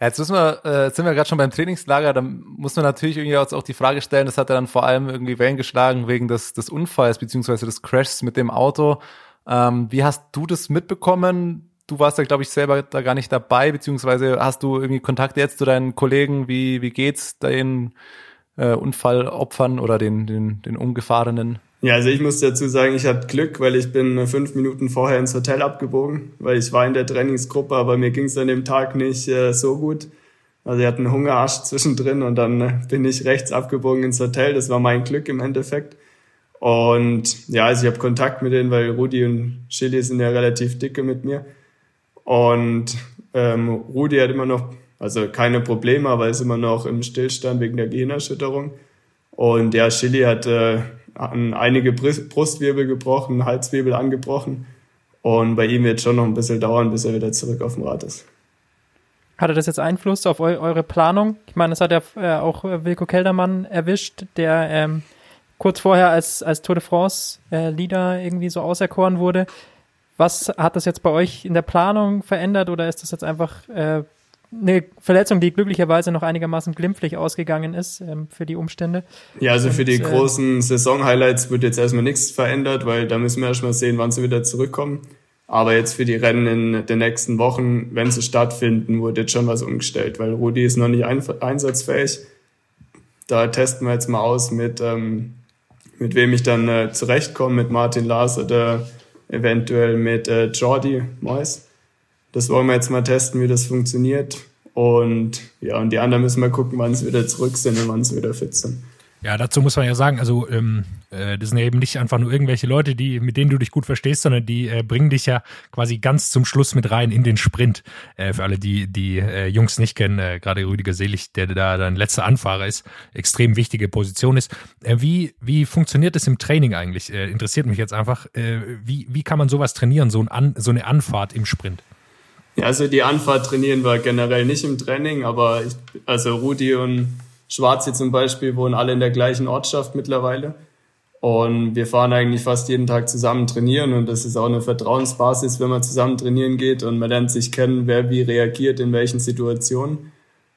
ja, jetzt müssen wir, äh, jetzt sind wir gerade schon beim Trainingslager, da muss man natürlich irgendwie auch die Frage stellen, das hat er dann vor allem irgendwie Wellen geschlagen wegen des, des Unfalls beziehungsweise des Crashs mit dem Auto. Ähm, wie hast du das mitbekommen? Du warst ja, glaube ich, selber da gar nicht dabei, beziehungsweise hast du irgendwie Kontakt jetzt zu deinen Kollegen? Wie, wie geht's den äh, Unfallopfern oder den, den, den Umgefahrenen? Ja, also ich muss dazu sagen, ich hatte Glück, weil ich bin fünf Minuten vorher ins Hotel abgebogen, weil ich war in der Trainingsgruppe, aber mir ging es an dem Tag nicht äh, so gut. Also ich hatte einen Hungerarsch zwischendrin und dann äh, bin ich rechts abgebogen ins Hotel. Das war mein Glück im Endeffekt. Und ja, also ich habe Kontakt mit denen, weil Rudi und Chili sind ja relativ dicke mit mir. Und ähm, Rudi hat immer noch, also keine Probleme, aber ist immer noch im Stillstand wegen der Gehirnerschütterung. Und ja, Chili hat äh, hatten einige Brustwirbel gebrochen, Halswirbel angebrochen. Und bei ihm wird es schon noch ein bisschen dauern, bis er wieder zurück auf dem Rad ist. Hatte das jetzt Einfluss auf eu eure Planung? Ich meine, es hat ja äh, auch äh, Wilko Keldermann erwischt, der ähm, kurz vorher als, als Tour de France äh, irgendwie so auserkoren wurde. Was hat das jetzt bei euch in der Planung verändert oder ist das jetzt einfach äh, eine Verletzung, die glücklicherweise noch einigermaßen glimpflich ausgegangen ist ähm, für die Umstände. Ja, also für die äh, großen Saison-Highlights wird jetzt erstmal nichts verändert, weil da müssen wir erstmal sehen, wann sie wieder zurückkommen. Aber jetzt für die Rennen in den nächsten Wochen, wenn sie stattfinden, wurde jetzt schon was umgestellt, weil Rudi ist noch nicht ein einsatzfähig. Da testen wir jetzt mal aus, mit, ähm, mit wem ich dann äh, zurechtkomme, mit Martin Lars oder eventuell mit äh, Jordi Mois. Das wollen wir jetzt mal testen, wie das funktioniert. Und ja, und die anderen müssen wir gucken, wann sie wieder zurück sind und wann sie wieder fit sind. Ja, dazu muss man ja sagen, also ähm, äh, das sind ja eben nicht einfach nur irgendwelche Leute, die, mit denen du dich gut verstehst, sondern die äh, bringen dich ja quasi ganz zum Schluss mit rein in den Sprint. Äh, für alle, die die äh, Jungs nicht kennen, äh, gerade Rüdiger Selig, der da dein letzter Anfahrer ist, extrem wichtige Position ist. Äh, wie, wie funktioniert das im Training eigentlich? Äh, interessiert mich jetzt einfach. Äh, wie, wie kann man sowas trainieren, so, ein An so eine Anfahrt im Sprint? Ja, also die Anfahrt trainieren wir generell nicht im Training, aber ich, also Rudi und Schwarze zum Beispiel wohnen alle in der gleichen Ortschaft mittlerweile. Und wir fahren eigentlich fast jeden Tag zusammen trainieren und das ist auch eine Vertrauensbasis, wenn man zusammen trainieren geht und man lernt sich kennen, wer wie reagiert in welchen Situationen.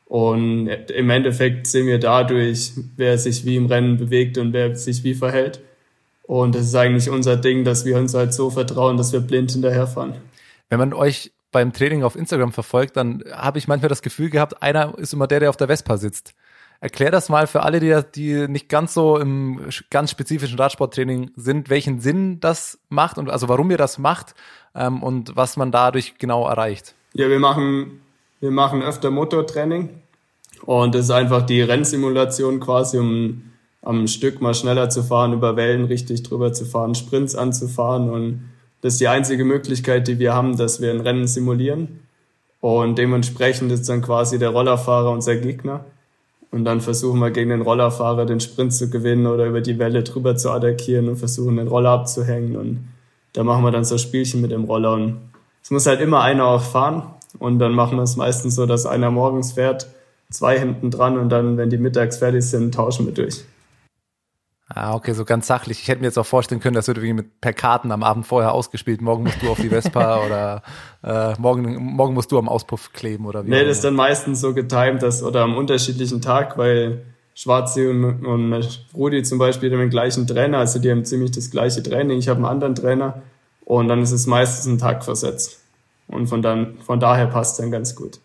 Und im Endeffekt sehen wir dadurch, wer sich wie im Rennen bewegt und wer sich wie verhält. Und das ist eigentlich unser Ding, dass wir uns halt so vertrauen, dass wir blind hinterherfahren. Wenn man euch beim Training auf Instagram verfolgt, dann habe ich manchmal das Gefühl gehabt, einer ist immer der, der auf der Vespa sitzt. Erklär das mal für alle, die, die nicht ganz so im ganz spezifischen Radsporttraining sind, welchen Sinn das macht und also warum ihr das macht ähm, und was man dadurch genau erreicht. Ja, wir machen, wir machen öfter Motortraining und das ist einfach die Rennsimulation quasi, um am Stück mal schneller zu fahren, über Wellen richtig drüber zu fahren, Sprints anzufahren und das ist die einzige Möglichkeit, die wir haben, dass wir ein Rennen simulieren. Und dementsprechend ist dann quasi der Rollerfahrer unser Gegner. Und dann versuchen wir gegen den Rollerfahrer den Sprint zu gewinnen oder über die Welle drüber zu attackieren und versuchen den Roller abzuhängen. Und da machen wir dann so Spielchen mit dem Roller. Und es muss halt immer einer auch fahren. Und dann machen wir es meistens so, dass einer morgens fährt, zwei hinten dran und dann, wenn die mittags fertig sind, tauschen wir durch. Ah, okay, so ganz sachlich. Ich hätte mir jetzt auch vorstellen können, das wird irgendwie mit per Karten am Abend vorher ausgespielt. Morgen musst du auf die Vespa oder äh, morgen, morgen musst du am Auspuff kleben oder wie. Nee, das ist dann meistens so getimt, dass oder am unterschiedlichen Tag, weil Schwarze und, und Rudi zum Beispiel haben den gleichen Trainer, also die haben ziemlich das gleiche Training. Ich habe einen anderen Trainer und dann ist es meistens ein Tag versetzt. Und von dann, von daher passt es dann ganz gut.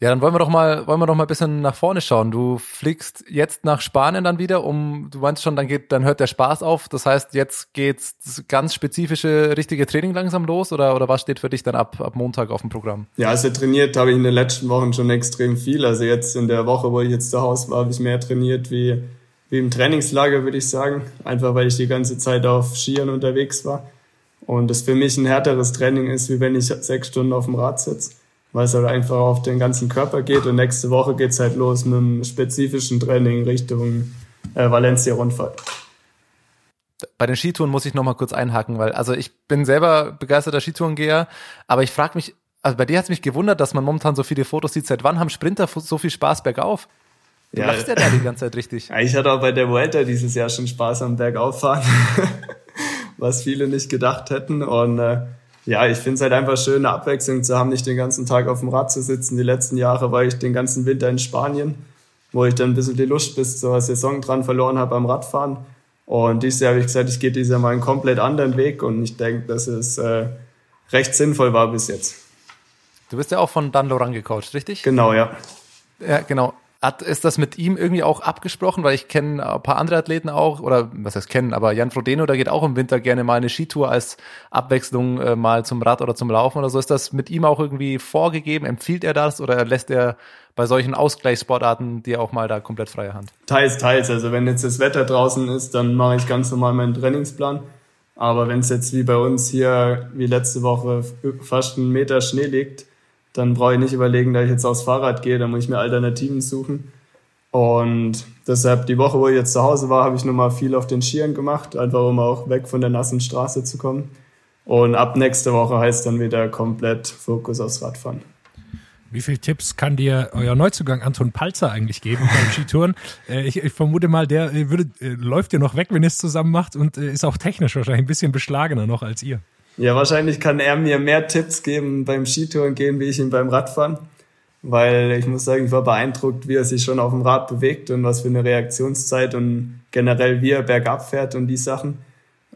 Ja, dann wollen wir doch mal, wollen wir doch mal ein bisschen nach vorne schauen. Du fliegst jetzt nach Spanien dann wieder, um, du meinst schon, dann geht, dann hört der Spaß auf. Das heißt, jetzt geht's das ganz spezifische, richtige Training langsam los oder, oder was steht für dich dann ab, ab Montag auf dem Programm? Ja, also trainiert habe ich in den letzten Wochen schon extrem viel. Also jetzt in der Woche, wo ich jetzt zu Hause war, habe ich mehr trainiert wie, wie im Trainingslager, würde ich sagen. Einfach weil ich die ganze Zeit auf Skiern unterwegs war. Und das für mich ein härteres Training ist, wie wenn ich sechs Stunden auf dem Rad sitze weil es halt einfach auf den ganzen Körper geht. Und nächste Woche geht's halt los mit einem spezifischen Training Richtung äh, Valencia-Rundfahrt. Bei den Skitouren muss ich noch mal kurz einhaken, weil also ich bin selber begeisterter Skitourengeher, aber ich frage mich, also bei dir hat es mich gewundert, dass man momentan so viele Fotos sieht. Seit wann haben Sprinter so viel Spaß bergauf? Du ja, lachst ja da die ganze Zeit richtig. Ich hatte auch bei der Vuelta dieses Jahr schon Spaß am Bergauffahren, was viele nicht gedacht hätten. Und äh, ja, ich finde es halt einfach schön, eine Abwechslung zu haben, nicht den ganzen Tag auf dem Rad zu sitzen. Die letzten Jahre war ich den ganzen Winter in Spanien, wo ich dann ein bisschen die Lust bis zur Saison dran verloren habe am Radfahren. Und dieses Jahr habe ich gesagt, ich gehe dieses Jahr mal einen komplett anderen Weg und ich denke, dass es äh, recht sinnvoll war bis jetzt. Du bist ja auch von Dan Loran gecoacht, richtig? Genau, ja. Ja, genau. Hat, ist das mit ihm irgendwie auch abgesprochen? Weil ich kenne ein paar andere Athleten auch, oder was heißt kennen, aber Jan Frodeno, der geht auch im Winter gerne mal eine Skitour als Abwechslung äh, mal zum Rad oder zum Laufen oder so. Ist das mit ihm auch irgendwie vorgegeben? Empfiehlt er das oder lässt er bei solchen Ausgleichssportarten dir auch mal da komplett freie Hand? Teils, teils. Also wenn jetzt das Wetter draußen ist, dann mache ich ganz normal meinen Trainingsplan. Aber wenn es jetzt wie bei uns hier, wie letzte Woche, fast einen Meter Schnee liegt, dann brauche ich nicht überlegen, dass ich jetzt aufs Fahrrad gehe, dann muss ich mir Alternativen suchen. Und deshalb die Woche, wo ich jetzt zu Hause war, habe ich nochmal viel auf den Skiern gemacht, einfach um auch weg von der nassen Straße zu kommen. Und ab nächste Woche heißt dann wieder komplett Fokus aufs Radfahren. Wie viele Tipps kann dir euer Neuzugang Anton Palzer eigentlich geben beim Skitouren? Äh, ich, ich, vermute mal, der äh, würde, äh, läuft dir noch weg, wenn ihr es zusammen macht und ist auch technisch wahrscheinlich ein bisschen beschlagener noch als ihr. Ja, wahrscheinlich kann er mir mehr Tipps geben beim Skitouren gehen, wie ich ihm beim Radfahren. Weil ich muss sagen, ich war beeindruckt, wie er sich schon auf dem Rad bewegt und was für eine Reaktionszeit und generell wie er bergab fährt und die Sachen.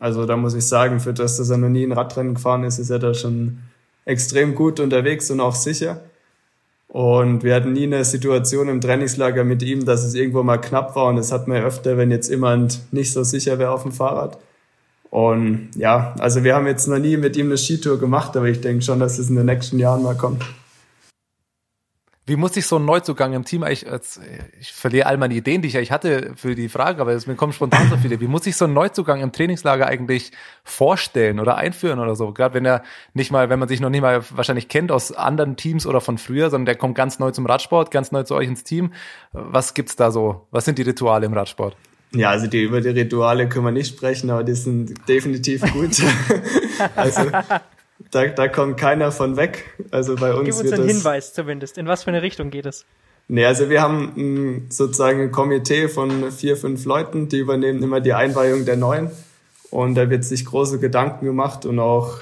Also da muss ich sagen, für das, dass er noch nie ein Radrennen gefahren ist, ist er da schon extrem gut unterwegs und auch sicher. Und wir hatten nie eine Situation im Trainingslager mit ihm, dass es irgendwo mal knapp war. Und das hat man öfter, wenn jetzt jemand nicht so sicher wäre auf dem Fahrrad. Und ja, also wir haben jetzt noch nie mit ihm eine Skitour gemacht, aber ich denke schon, dass es in den nächsten Jahren mal kommt. Wie muss sich so ein Neuzugang im Team eigentlich, ich verliere all meine Ideen, die ich eigentlich hatte für die Frage, aber es mir kommen spontan so viele. Wie muss sich so ein Neuzugang im Trainingslager eigentlich vorstellen oder einführen oder so? Gerade wenn er nicht mal, wenn man sich noch nicht mal wahrscheinlich kennt aus anderen Teams oder von früher, sondern der kommt ganz neu zum Radsport, ganz neu zu euch ins Team. Was gibt's da so? Was sind die Rituale im Radsport? Ja, also die, über die Rituale können wir nicht sprechen, aber die sind definitiv gut. also da, da kommt keiner von weg. Also bei uns Gib uns einen Hinweis zumindest. In was für eine Richtung geht es? Nee, also wir haben sozusagen ein Komitee von vier, fünf Leuten, die übernehmen immer die Einweihung der Neuen. Und da wird sich große Gedanken gemacht und auch,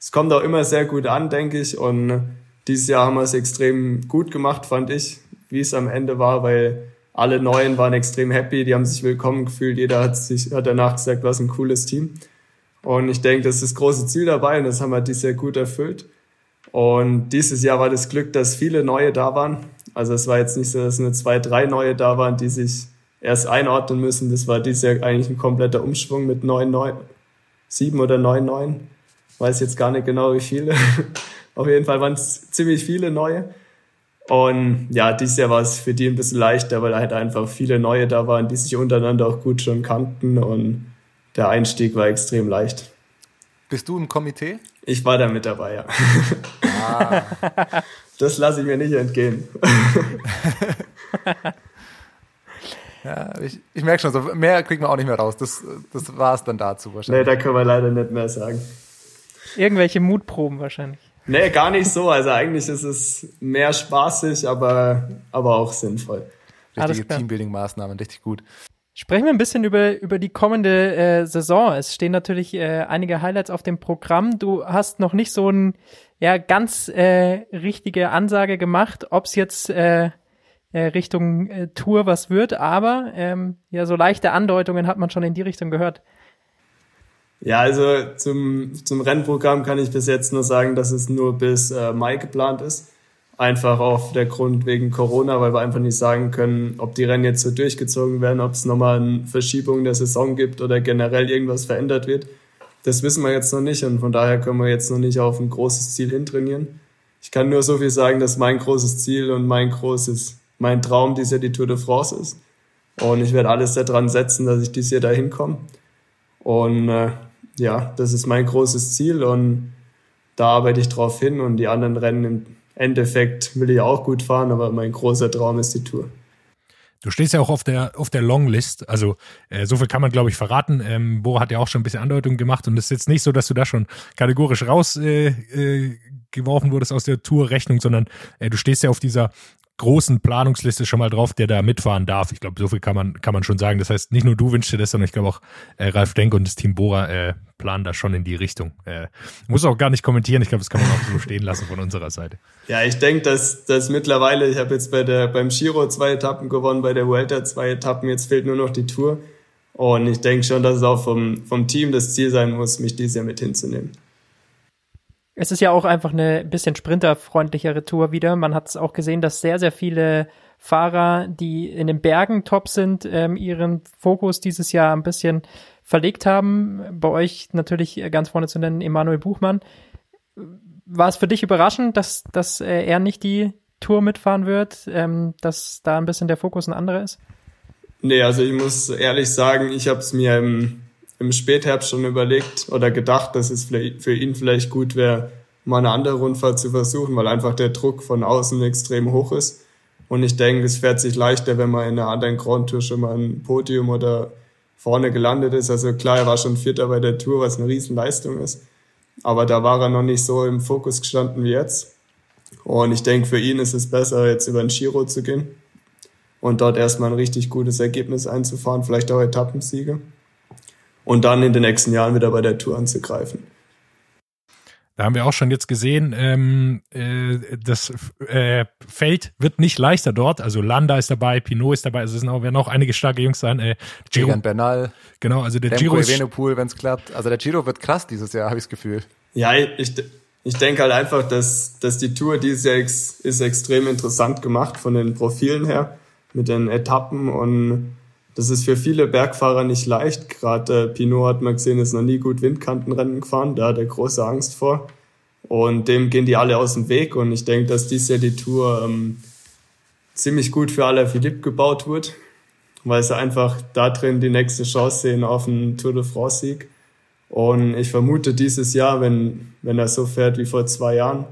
es kommt auch immer sehr gut an, denke ich. Und dieses Jahr haben wir es extrem gut gemacht, fand ich, wie es am Ende war, weil alle Neuen waren extrem happy, die haben sich willkommen gefühlt, jeder hat sich hat danach gesagt, was ein cooles Team. Und ich denke, das ist das große Ziel dabei und das haben wir dieses Jahr gut erfüllt. Und dieses Jahr war das Glück, dass viele Neue da waren. Also es war jetzt nicht so, dass nur zwei, drei Neue da waren, die sich erst einordnen müssen. Das war dieses Jahr eigentlich ein kompletter Umschwung mit neun, neun, sieben oder neun Neuen. Weiß jetzt gar nicht genau, wie viele. Auf jeden Fall waren es ziemlich viele Neue. Und ja, dieses Jahr war es für die ein bisschen leichter, weil halt einfach viele neue da waren, die sich untereinander auch gut schon kannten und der Einstieg war extrem leicht. Bist du im Komitee? Ich war da mit dabei, ja. Ah. Das lasse ich mir nicht entgehen. ja, ich, ich merke schon, so mehr kriegen wir auch nicht mehr raus. Das, das war es dann dazu wahrscheinlich. Nee, da können wir leider nicht mehr sagen. Irgendwelche Mutproben wahrscheinlich. Nee, gar nicht so. Also eigentlich ist es mehr spaßig, aber, aber auch sinnvoll. Richtige Teambuilding-Maßnahmen, richtig gut. Sprechen wir ein bisschen über, über die kommende äh, Saison. Es stehen natürlich äh, einige Highlights auf dem Programm. Du hast noch nicht so ein ja, ganz äh, richtige Ansage gemacht, ob es jetzt äh, äh, Richtung äh, Tour was wird, aber ähm, ja, so leichte Andeutungen hat man schon in die Richtung gehört. Ja, also zum, zum Rennprogramm kann ich bis jetzt nur sagen, dass es nur bis äh, Mai geplant ist. Einfach auf der Grund wegen Corona, weil wir einfach nicht sagen können, ob die Rennen jetzt so durchgezogen werden, ob es nochmal eine Verschiebung der Saison gibt oder generell irgendwas verändert wird. Das wissen wir jetzt noch nicht und von daher können wir jetzt noch nicht auf ein großes Ziel hintrainieren. Ich kann nur so viel sagen, dass mein großes Ziel und mein großes, mein Traum dieses Jahr die Tour de France ist. Und ich werde alles daran setzen, dass ich dieses Jahr da hinkomme. Und äh, ja, das ist mein großes Ziel und da arbeite ich drauf hin und die anderen Rennen im Endeffekt will ich auch gut fahren, aber mein großer Traum ist die Tour. Du stehst ja auch auf der, auf der Longlist. Also äh, so viel kann man, glaube ich, verraten. Ähm, Bora hat ja auch schon ein bisschen Andeutung gemacht und es ist jetzt nicht so, dass du da schon kategorisch rausgeworfen äh, äh, wurdest aus der Tourrechnung, sondern äh, du stehst ja auf dieser großen Planungsliste schon mal drauf, der da mitfahren darf. Ich glaube, so viel kann man, kann man schon sagen. Das heißt, nicht nur du wünschst dir das, sondern ich glaube auch äh, Ralf Denk und das Team Bora äh, planen da schon in die Richtung. Äh, muss auch gar nicht kommentieren. Ich glaube, das kann man auch so stehen lassen von unserer Seite. Ja, ich denke, dass, dass mittlerweile, ich habe jetzt bei der, beim Giro zwei Etappen gewonnen, bei der Vuelta zwei Etappen, jetzt fehlt nur noch die Tour. Und ich denke schon, dass es auch vom, vom Team das Ziel sein muss, mich dieses Jahr mit hinzunehmen. Es ist ja auch einfach eine bisschen sprinterfreundlichere Tour wieder. Man hat es auch gesehen, dass sehr, sehr viele Fahrer, die in den Bergen top sind, ähm, ihren Fokus dieses Jahr ein bisschen verlegt haben. Bei euch natürlich ganz vorne zu nennen Emanuel Buchmann. War es für dich überraschend, dass, dass äh, er nicht die Tour mitfahren wird, ähm, dass da ein bisschen der Fokus ein anderer ist? Nee, also ich muss ehrlich sagen, ich habe es mir im im Spätherbst schon überlegt oder gedacht, dass es für ihn vielleicht gut wäre, mal eine andere Rundfahrt zu versuchen, weil einfach der Druck von außen extrem hoch ist. Und ich denke, es fährt sich leichter, wenn man in einer anderen Grand Tour schon mal ein Podium oder vorne gelandet ist. Also klar, er war schon Vierter bei der Tour, was eine Riesenleistung ist. Aber da war er noch nicht so im Fokus gestanden wie jetzt. Und ich denke, für ihn ist es besser, jetzt über den Giro zu gehen und dort erstmal ein richtig gutes Ergebnis einzufahren, vielleicht auch Etappensiege und dann in den nächsten Jahren wieder bei der Tour anzugreifen. Da haben wir auch schon jetzt gesehen, ähm, äh, das äh, Feld wird nicht leichter dort. Also Landa ist dabei, Pinot ist dabei, also es sind auch, werden auch einige starke Jungs sein. Äh, Giro, Egan Bernal. Genau, also der Tempo Giro ist Evenepoel, wenn es klappt. Also der Giro wird krass dieses Jahr, habe ich das Gefühl. Ja, ich, ich denke halt einfach, dass, dass die Tour dieses Jahr ex, ist extrem interessant gemacht von den Profilen her, mit den Etappen und das ist für viele Bergfahrer nicht leicht. Gerade äh, Pinot hat man gesehen, ist noch nie gut Windkantenrennen gefahren. Da hat er große Angst vor. Und dem gehen die alle aus dem Weg. Und ich denke, dass dies Jahr die Tour ähm, ziemlich gut für Alaphilippe gebaut wird, weil sie einfach da drin die nächste Chance sehen auf einen Tour de France-Sieg. Und ich vermute dieses Jahr, wenn, wenn er so fährt wie vor zwei Jahren,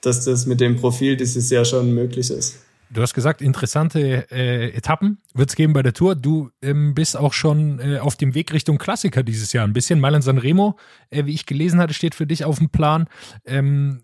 dass das mit dem Profil dieses Jahr schon möglich ist. Du hast gesagt, interessante äh, Etappen wird es geben bei der Tour. Du ähm, bist auch schon äh, auf dem Weg Richtung Klassiker dieses Jahr ein bisschen. Mailand San Remo, äh, wie ich gelesen hatte, steht für dich auf dem Plan. Ähm,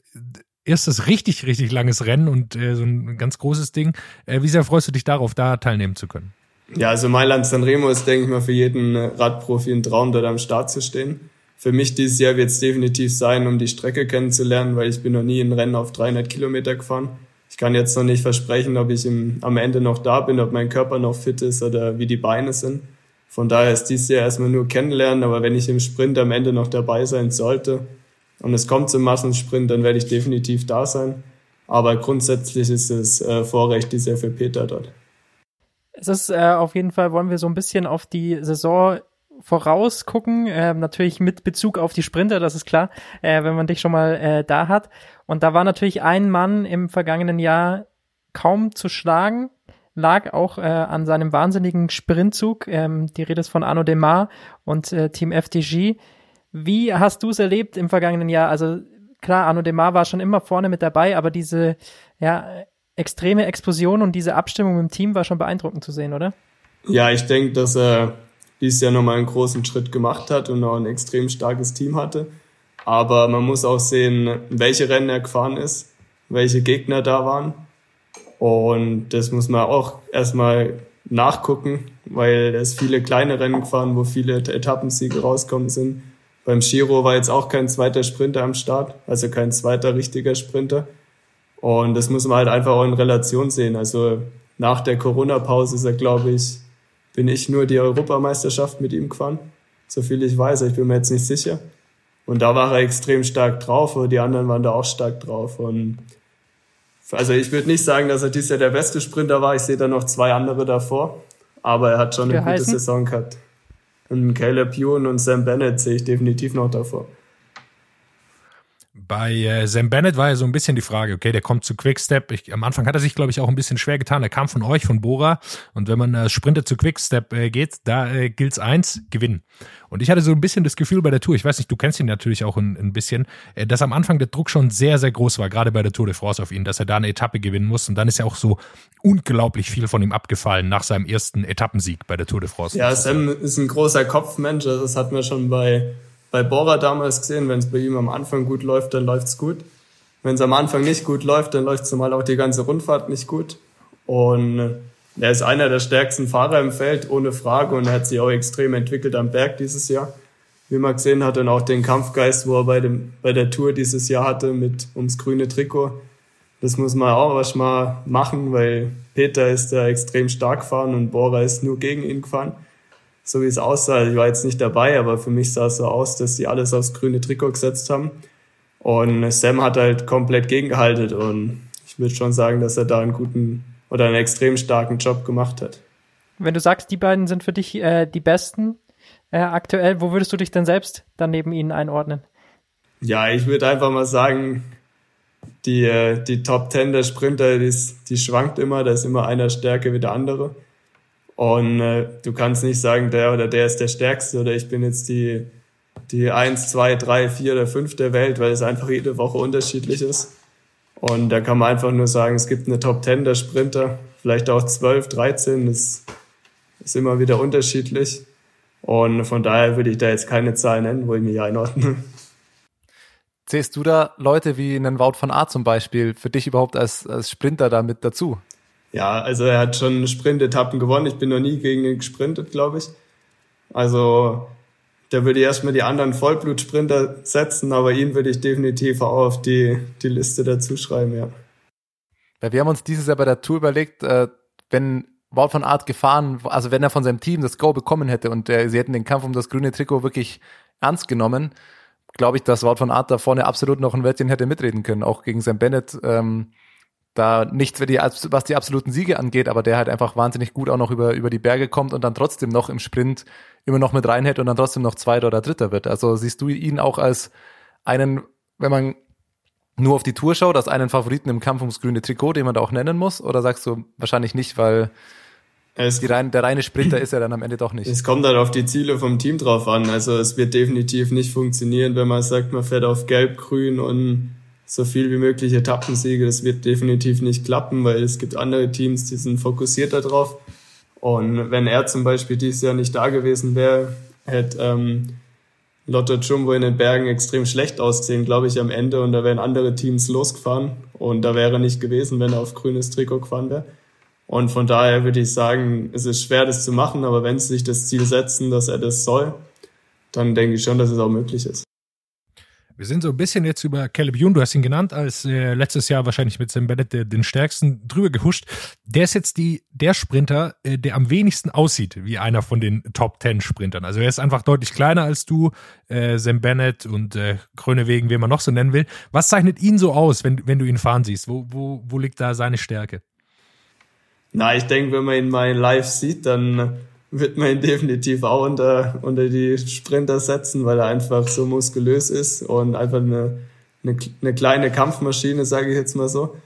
erstes richtig, richtig langes Rennen und äh, so ein ganz großes Ding. Äh, wie sehr freust du dich darauf, da teilnehmen zu können? Ja, also Mailand San Remo ist, denke ich mal, für jeden äh, Radprofi ein Traum, dort am Start zu stehen. Für mich dieses Jahr wird es definitiv sein, um die Strecke kennenzulernen, weil ich bin noch nie ein Rennen auf 300 Kilometer gefahren ich kann jetzt noch nicht versprechen, ob ich im, am Ende noch da bin, ob mein Körper noch fit ist oder wie die Beine sind. Von daher ist dies Jahr erstmal nur kennenlernen, aber wenn ich im Sprint am Ende noch dabei sein sollte und es kommt zum Massensprint, dann werde ich definitiv da sein. Aber grundsätzlich ist es äh, Vorrecht dieses Jahr für Peter dort. Es ist äh, auf jeden Fall, wollen wir so ein bisschen auf die Saison vorausgucken, äh, natürlich mit Bezug auf die Sprinter, das ist klar, äh, wenn man dich schon mal äh, da hat. Und da war natürlich ein Mann im vergangenen Jahr kaum zu schlagen, lag auch äh, an seinem wahnsinnigen Sprintzug. Ähm, die Rede ist von Arno Demar und äh, Team FDG. Wie hast du es erlebt im vergangenen Jahr? Also klar, Arno Demar war schon immer vorne mit dabei, aber diese ja, extreme Explosion und diese Abstimmung im Team war schon beeindruckend zu sehen, oder? Ja, ich denke, dass er dieses Jahr nochmal einen großen Schritt gemacht hat und auch ein extrem starkes Team hatte. Aber man muss auch sehen, welche Rennen er gefahren ist, welche Gegner da waren. Und das muss man auch erstmal nachgucken, weil es viele kleine Rennen gefahren, wo viele Etappensiege rauskommen sind. Beim Giro war jetzt auch kein zweiter Sprinter am Start, also kein zweiter richtiger Sprinter. Und das muss man halt einfach auch in Relation sehen. Also nach der Corona-Pause ist er, glaube ich, bin ich nur die Europameisterschaft mit ihm gefahren. So viel ich weiß, ich bin mir jetzt nicht sicher. Und da war er extrem stark drauf, aber die anderen waren da auch stark drauf. Und also ich würde nicht sagen, dass er dieses Jahr der beste Sprinter war. Ich sehe da noch zwei andere davor. Aber er hat schon eine Geheißen? gute Saison gehabt. Und Caleb Ewan und Sam Bennett sehe ich definitiv noch davor. Bei äh, Sam Bennett war ja so ein bisschen die Frage, okay, der kommt zu Quickstep. Ich, am Anfang hat er sich, glaube ich, auch ein bisschen schwer getan. Er kam von euch, von Bora. Und wenn man als Sprinter zu Quickstep äh, geht, da äh, gilt's eins, gewinnen. Und ich hatte so ein bisschen das Gefühl bei der Tour, ich weiß nicht, du kennst ihn natürlich auch ein, ein bisschen, äh, dass am Anfang der Druck schon sehr, sehr groß war, gerade bei der Tour de France auf ihn, dass er da eine Etappe gewinnen muss. Und dann ist ja auch so unglaublich viel von ihm abgefallen nach seinem ersten Etappensieg bei der Tour de France. Ja, Sam ist ein großer Kopfmensch. Das hat man schon bei, bei Bora damals gesehen. Wenn es bei ihm am Anfang gut läuft, dann läuft's gut. Wenn es am Anfang nicht gut läuft, dann läuft's zumal auch die ganze Rundfahrt nicht gut. Und äh, er ist einer der stärksten Fahrer im Feld, ohne Frage. Und er hat sich auch extrem entwickelt am Berg dieses Jahr. Wie man gesehen hat, und auch den Kampfgeist, wo er bei, dem, bei der Tour dieses Jahr hatte, mit ums grüne Trikot. Das muss man auch was mal machen, weil Peter ist da extrem stark gefahren und Bora ist nur gegen ihn gefahren. So wie es aussah. Ich war jetzt nicht dabei, aber für mich sah es so aus, dass sie alles aufs grüne Trikot gesetzt haben. Und Sam hat halt komplett gegengehalten und ich würde schon sagen, dass er da einen guten oder einen extrem starken Job gemacht hat. Wenn du sagst, die beiden sind für dich äh, die besten äh, aktuell, wo würdest du dich denn selbst dann neben ihnen einordnen? Ja, ich würde einfach mal sagen, die, äh, die Top Ten der Sprinter, die, ist, die schwankt immer, da ist immer einer stärker wie der andere. Und äh, du kannst nicht sagen, der oder der ist der Stärkste oder ich bin jetzt die, die eins, zwei, drei, vier oder fünf der Welt, weil es einfach jede Woche unterschiedlich ist. Und da kann man einfach nur sagen, es gibt eine Top Ten der Sprinter, vielleicht auch 12, 13, das ist immer wieder unterschiedlich. Und von daher würde ich da jetzt keine Zahl nennen, wo ich mich einordne. Zählst du da Leute wie einen Wout van Aert zum Beispiel für dich überhaupt als, als Sprinter da mit dazu? Ja, also er hat schon Sprintetappen gewonnen. Ich bin noch nie gegen ihn gesprintet, glaube ich. Also da würde ich erstmal die anderen Vollblutsprinter setzen, aber ihn würde ich definitiv auch auf die, die Liste dazu schreiben, ja. Weil wir haben uns dieses Jahr bei der Tour überlegt, äh, wenn Wout van Aert gefahren, also wenn er von seinem Team das Go bekommen hätte und äh, sie hätten den Kampf um das grüne Trikot wirklich ernst genommen, glaube ich, dass Wout van Aert da vorne absolut noch ein Wettchen hätte mitreden können, auch gegen Sam Bennett. Ähm, da nicht für die, was die absoluten Siege angeht, aber der halt einfach wahnsinnig gut auch noch über, über die Berge kommt und dann trotzdem noch im Sprint immer noch mit reinhält und dann trotzdem noch Zweiter oder Dritter wird. Also siehst du ihn auch als einen, wenn man nur auf die Tour schaut, als einen Favoriten im Kampf ums grüne Trikot, den man da auch nennen muss? Oder sagst du wahrscheinlich nicht, weil rein, der reine Sprinter ist er dann am Ende doch nicht? es kommt halt auf die Ziele vom Team drauf an. Also es wird definitiv nicht funktionieren, wenn man sagt, man fährt auf Gelb, Grün und so viel wie möglich Etappensiege. Das wird definitiv nicht klappen, weil es gibt andere Teams, die sind fokussierter drauf. Und wenn er zum Beispiel dieses Jahr nicht da gewesen wäre, hätte ähm, Lotto Jumbo in den Bergen extrem schlecht ausgesehen, glaube ich, am Ende. Und da wären andere Teams losgefahren. Und da wäre nicht gewesen, wenn er auf grünes Trikot gefahren wäre. Und von daher würde ich sagen, es ist schwer, das zu machen. Aber wenn sie sich das Ziel setzen, dass er das soll, dann denke ich schon, dass es auch möglich ist. Wir sind so ein bisschen jetzt über Caleb Youn, du hast ihn genannt, als äh, letztes Jahr wahrscheinlich mit Sam Bennett der, den stärksten drüber gehuscht. Der ist jetzt die, der Sprinter, äh, der am wenigsten aussieht wie einer von den Top Ten Sprintern. Also er ist einfach deutlich kleiner als du, äh, Sam Bennett und äh, Grönewegen, wie man noch so nennen will. Was zeichnet ihn so aus, wenn, wenn du ihn fahren siehst? Wo, wo, wo liegt da seine Stärke? Na, ich denke, wenn man ihn mal live sieht, dann wird man ihn definitiv auch unter, unter die Sprinter setzen, weil er einfach so muskulös ist und einfach eine, eine, eine kleine Kampfmaschine, sage ich jetzt mal so.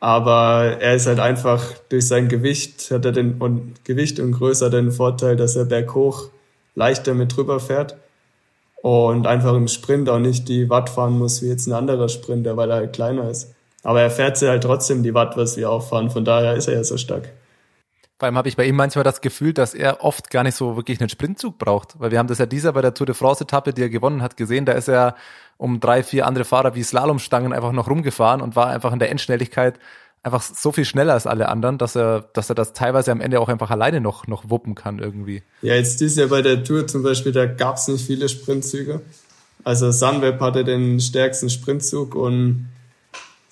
Aber er ist halt einfach durch sein Gewicht, hat er den und Gewicht und Größe den Vorteil, dass er berghoch leichter mit drüber fährt und einfach im Sprint auch nicht die Watt fahren muss wie jetzt ein anderer Sprinter, weil er halt kleiner ist. Aber er fährt sie halt trotzdem die Watt, was wir auch fahren. Von daher ist er ja so stark. Vor allem habe ich bei ihm manchmal das Gefühl, dass er oft gar nicht so wirklich einen Sprintzug braucht. Weil wir haben das ja dieser bei der Tour de France-Etappe, die er gewonnen hat, gesehen. Da ist er um drei, vier andere Fahrer wie Slalomstangen einfach noch rumgefahren und war einfach in der Endschnelligkeit einfach so viel schneller als alle anderen, dass er, dass er das teilweise am Ende auch einfach alleine noch, noch wuppen kann irgendwie. Ja, jetzt dieses Jahr bei der Tour zum Beispiel, da gab's nicht viele Sprintzüge. Also Sunweb hatte den stärksten Sprintzug und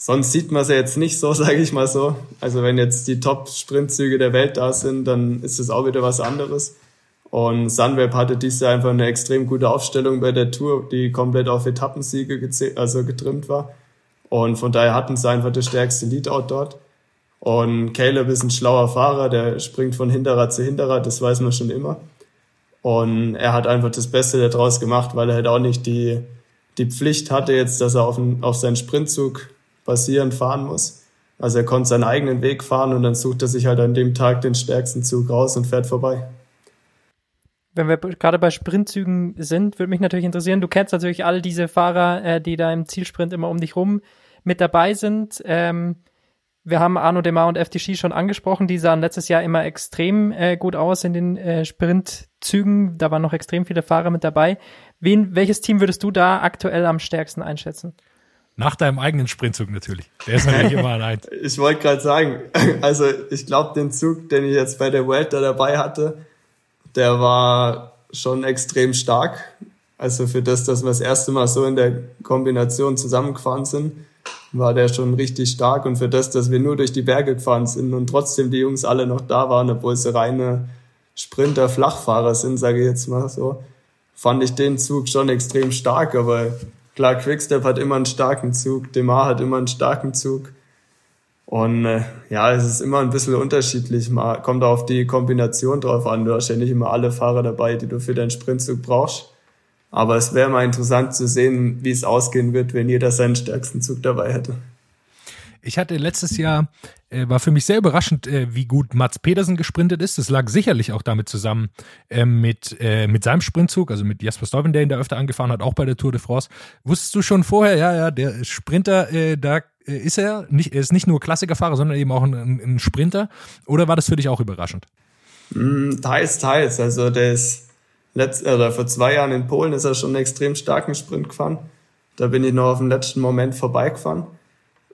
sonst sieht man es ja jetzt nicht so, sage ich mal so. Also wenn jetzt die Top-Sprintzüge der Welt da sind, dann ist es auch wieder was anderes. Und Sunweb hatte dieses Jahr einfach eine extrem gute Aufstellung bei der Tour, die komplett auf Etappensiege also getrimmt war. Und von daher hatten sie einfach das stärkste Leadout dort. Und Caleb ist ein schlauer Fahrer, der springt von Hinterrad zu Hinterrad, das weiß man schon immer. Und er hat einfach das Beste daraus gemacht, weil er halt auch nicht die, die Pflicht hatte jetzt, dass er auf, auf seinen Sprintzug basierend fahren muss. Also er konnte seinen eigenen Weg fahren und dann sucht er sich halt an dem Tag den stärksten Zug raus und fährt vorbei. Wenn wir gerade bei Sprintzügen sind, würde mich natürlich interessieren, du kennst natürlich all diese Fahrer, äh, die da im Zielsprint immer um dich rum mit dabei sind. Ähm, wir haben Arno Demar und FTC schon angesprochen, die sahen letztes Jahr immer extrem äh, gut aus in den äh, Sprintzügen. Da waren noch extrem viele Fahrer mit dabei. Wen, welches Team würdest du da aktuell am stärksten einschätzen? Nach deinem eigenen Sprintzug natürlich. Der ist natürlich immer ein Eins. Ich wollte gerade sagen, also ich glaube, den Zug, den ich jetzt bei der Welt da dabei hatte, der war schon extrem stark. Also für das, dass wir das erste Mal so in der Kombination zusammengefahren sind, war der schon richtig stark. Und für das, dass wir nur durch die Berge gefahren sind und trotzdem die Jungs alle noch da waren, obwohl sie reine Sprinter-Flachfahrer sind, sage ich jetzt mal so, fand ich den Zug schon extrem stark. Aber klar, Quickstep hat immer einen starken Zug, Demar hat immer einen starken Zug. Und äh, ja, es ist immer ein bisschen unterschiedlich. Man kommt auf die Kombination drauf an. Du hast ja nicht immer alle Fahrer dabei, die du für deinen Sprintzug brauchst. Aber es wäre mal interessant zu sehen, wie es ausgehen wird, wenn jeder seinen stärksten Zug dabei hätte. Ich hatte letztes Jahr, äh, war für mich sehr überraschend, äh, wie gut Mats Pedersen gesprintet ist. Das lag sicherlich auch damit zusammen äh, mit, mit seinem Sprintzug, also mit Jasper Stuyven, der ihn da öfter angefahren hat, auch bei der Tour de France. Wusstest du schon vorher, ja, ja, der Sprinter, äh, da äh, ist er, nicht, er ist nicht nur Klassikerfahrer, sondern eben auch ein, ein Sprinter. Oder war das für dich auch überraschend? Mm, teils, teils. Also der ist letzt, oder vor zwei Jahren in Polen ist er schon einen extrem starken Sprint gefahren. Da bin ich noch auf den letzten Moment vorbeigefahren.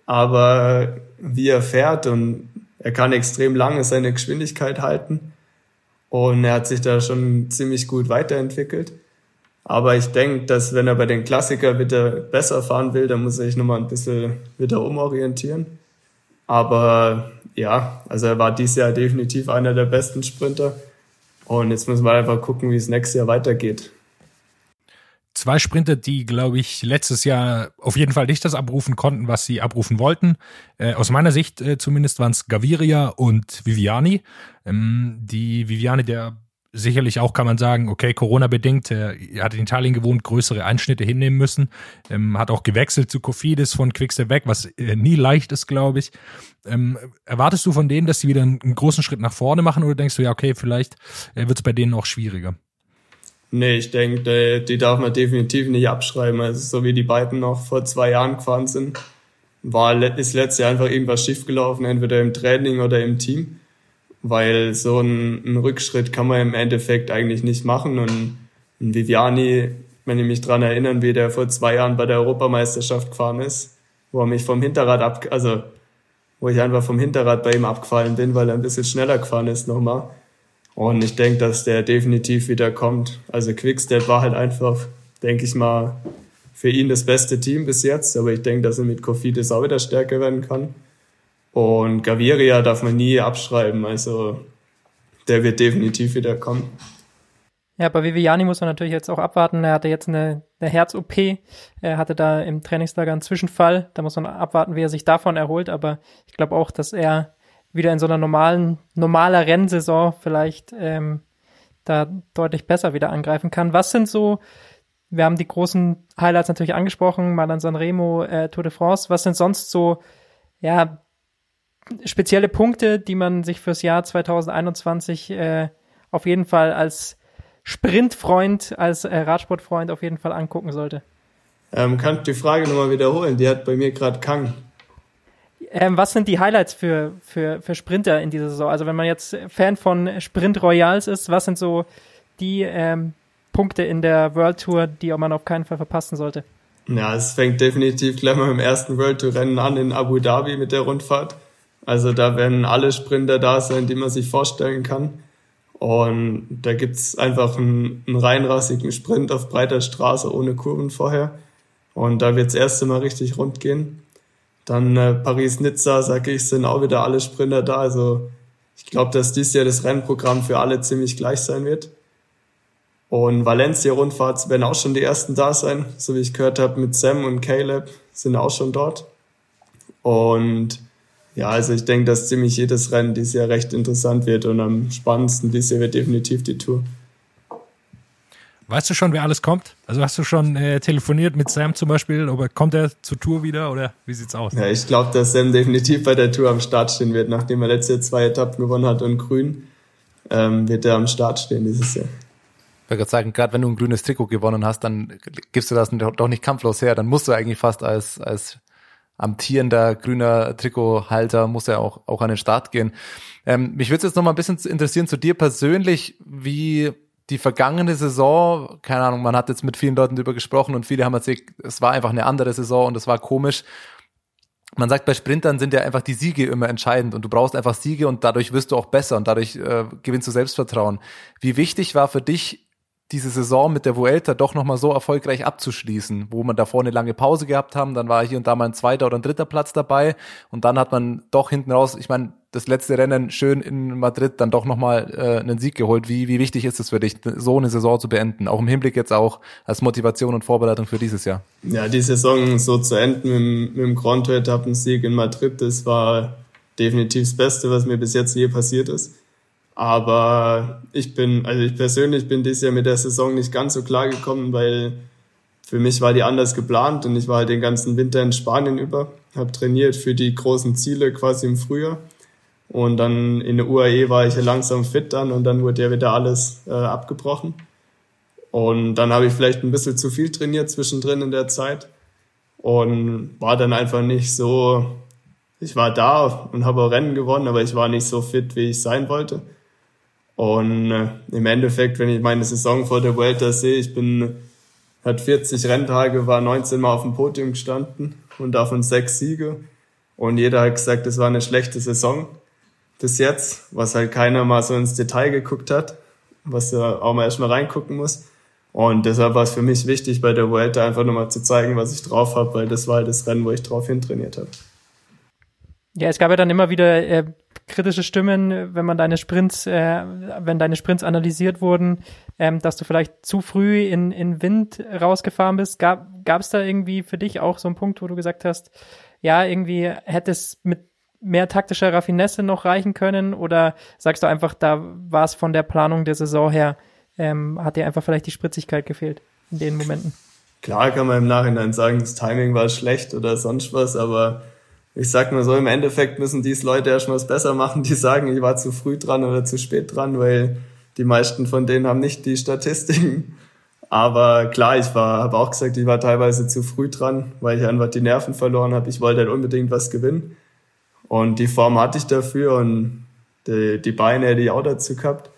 Aber wie er fährt und er kann extrem lange seine Geschwindigkeit halten. Und er hat sich da schon ziemlich gut weiterentwickelt. Aber ich denke, dass wenn er bei den Klassiker wieder besser fahren will, dann muss er sich nochmal ein bisschen wieder umorientieren. Aber ja, also er war dieses Jahr definitiv einer der besten Sprinter. Und jetzt müssen wir einfach gucken, wie es nächstes Jahr weitergeht. Zwei Sprinter, die, glaube ich, letztes Jahr auf jeden Fall nicht das abrufen konnten, was sie abrufen wollten. Äh, aus meiner Sicht äh, zumindest waren es Gaviria und Viviani. Ähm, die Viviani, der sicherlich auch kann man sagen, okay, Corona-bedingt, er hat in Italien gewohnt, größere Einschnitte hinnehmen müssen, ähm, hat auch gewechselt zu Kofidis von Quickstep weg, was äh, nie leicht ist, glaube ich. Ähm, erwartest du von denen, dass sie wieder einen, einen, großen Schritt nach vorne machen oder denkst du, ja, okay, vielleicht äh, wird es bei denen auch schwieriger? Nee, ich denke, die darf man definitiv nicht abschreiben. Also so wie die beiden noch vor zwei Jahren gefahren sind, war ist letztes Jahr einfach irgendwas schiefgelaufen, entweder im Training oder im Team weil so ein, ein, Rückschritt kann man im Endeffekt eigentlich nicht machen. Und Viviani, wenn ich mich dran erinnern, wie der vor zwei Jahren bei der Europameisterschaft gefahren ist, wo er mich vom Hinterrad ab, also wo ich einfach vom Hinterrad bei ihm abgefallen bin, weil er ein bisschen schneller gefahren ist nochmal. Und ich denke, dass der definitiv wieder kommt. Also Quickstep war halt einfach, denke ich mal, für ihn das beste Team bis jetzt. Aber ich denke, dass er mit Kofidis auch wieder stärker werden kann. Und Gaviria darf man nie abschreiben. Also der wird definitiv wieder kommen. Ja, bei Viviani muss man natürlich jetzt auch abwarten. Er hatte jetzt eine, eine Herz-OP. Er hatte da im Trainingslager einen Zwischenfall. Da muss man abwarten, wie er sich davon erholt. Aber ich glaube auch, dass er wieder in so einer normalen, normaler Rennsaison vielleicht ähm, da deutlich besser wieder angreifen kann. Was sind so, wir haben die großen Highlights natürlich angesprochen, mal an Sanremo, äh, Tour de France. Was sind sonst so, ja, spezielle Punkte, die man sich fürs Jahr 2021 äh, auf jeden Fall als Sprintfreund, als äh, Radsportfreund auf jeden Fall angucken sollte? Ähm, kann die Frage nochmal wiederholen? Die hat bei mir gerade Kang. Ähm, was sind die Highlights für, für, für Sprinter in dieser Saison? Also wenn man jetzt Fan von Sprint Royals ist, was sind so die ähm, Punkte in der World Tour, die man auf keinen Fall verpassen sollte? Ja, es fängt definitiv gleich mal im ersten World Tour Rennen an in Abu Dhabi mit der Rundfahrt. Also da werden alle Sprinter da sein, die man sich vorstellen kann. Und da gibt's einfach einen, einen reinrassigen Sprint auf breiter Straße ohne Kurven vorher. Und da wird's erste Mal richtig rund gehen. Dann äh, Paris-Nizza, sage ich, sind auch wieder alle Sprinter da. Also ich glaube, dass dies Jahr das Rennprogramm für alle ziemlich gleich sein wird. Und Valencia-Rundfahrt werden auch schon die ersten da sein. So wie ich gehört habe, mit Sam und Caleb sind auch schon dort. Und ja, also ich denke, dass ziemlich jedes Rennen dieses Jahr recht interessant wird und am spannendsten dieses Jahr wird definitiv die Tour. Weißt du schon, wer alles kommt? Also hast du schon äh, telefoniert mit Sam zum Beispiel? Oder kommt er zur Tour wieder oder wie sieht's aus? Ja, ich glaube, dass Sam definitiv bei der Tour am Start stehen wird, nachdem er letzte zwei Etappen gewonnen hat und grün, ähm, wird er am Start stehen dieses Jahr. Ich wollte gerade sagen, gerade wenn du ein grünes Trikot gewonnen hast, dann gibst du das doch nicht kampflos her. Dann musst du eigentlich fast als, als amtierender grüner Trikothalter muss er auch, auch an den Start gehen. Ähm, mich würde jetzt noch mal ein bisschen interessieren zu dir persönlich, wie die vergangene Saison, keine Ahnung, man hat jetzt mit vielen Leuten darüber gesprochen und viele haben erzählt, es war einfach eine andere Saison und es war komisch. Man sagt, bei Sprintern sind ja einfach die Siege immer entscheidend und du brauchst einfach Siege und dadurch wirst du auch besser und dadurch äh, gewinnst du Selbstvertrauen. Wie wichtig war für dich diese Saison mit der Vuelta doch nochmal so erfolgreich abzuschließen, wo man davor eine lange Pause gehabt haben, dann war hier und da mal ein zweiter oder ein dritter Platz dabei und dann hat man doch hinten raus, ich meine, das letzte Rennen schön in Madrid dann doch nochmal äh, einen Sieg geholt. Wie, wie wichtig ist es für dich, so eine Saison zu beenden? Auch im Hinblick jetzt auch als Motivation und Vorbereitung für dieses Jahr. Ja, die Saison so zu enden mit, mit dem Grand Tour Etappensieg in Madrid, das war definitiv das Beste, was mir bis jetzt je passiert ist. Aber ich bin, also ich persönlich bin dieses Jahr mit der Saison nicht ganz so klar gekommen, weil für mich war die anders geplant und ich war halt den ganzen Winter in Spanien über, habe trainiert für die großen Ziele quasi im Frühjahr. Und dann in der UAE war ich ja langsam fit dann und dann wurde ja wieder alles äh, abgebrochen. Und dann habe ich vielleicht ein bisschen zu viel trainiert zwischendrin in der Zeit und war dann einfach nicht so, ich war da und habe auch Rennen gewonnen, aber ich war nicht so fit, wie ich sein wollte. Und äh, im Endeffekt, wenn ich meine Saison vor der Vuelta sehe, ich bin, hat 40 Renntage, war 19 Mal auf dem Podium gestanden und davon sechs Siege. Und jeder hat gesagt, es war eine schlechte Saison bis jetzt, was halt keiner mal so ins Detail geguckt hat, was ja auch mal erstmal reingucken muss. Und deshalb war es für mich wichtig, bei der Vuelta einfach nochmal zu zeigen, was ich drauf habe, weil das war halt das Rennen, wo ich drauf hintrainiert habe. Ja, es gab ja dann immer wieder äh, kritische Stimmen, wenn man deine Sprints, äh, wenn deine Sprints analysiert wurden, ähm, dass du vielleicht zu früh in, in Wind rausgefahren bist. Gab es da irgendwie für dich auch so einen Punkt, wo du gesagt hast, ja, irgendwie hätte es mit mehr taktischer Raffinesse noch reichen können? Oder sagst du einfach, da war es von der Planung der Saison her, ähm, hat dir einfach vielleicht die Spritzigkeit gefehlt in den Momenten? Klar kann man im Nachhinein sagen, das Timing war schlecht oder sonst was, aber ich sag mal so, im Endeffekt müssen dies Leute erstmal was besser machen, die sagen, ich war zu früh dran oder zu spät dran, weil die meisten von denen haben nicht die Statistiken. Aber klar, ich war, habe auch gesagt, ich war teilweise zu früh dran, weil ich einfach die Nerven verloren habe. Ich wollte halt unbedingt was gewinnen. Und die Form hatte ich dafür und die, die Beine hätte ich auch dazu gehabt.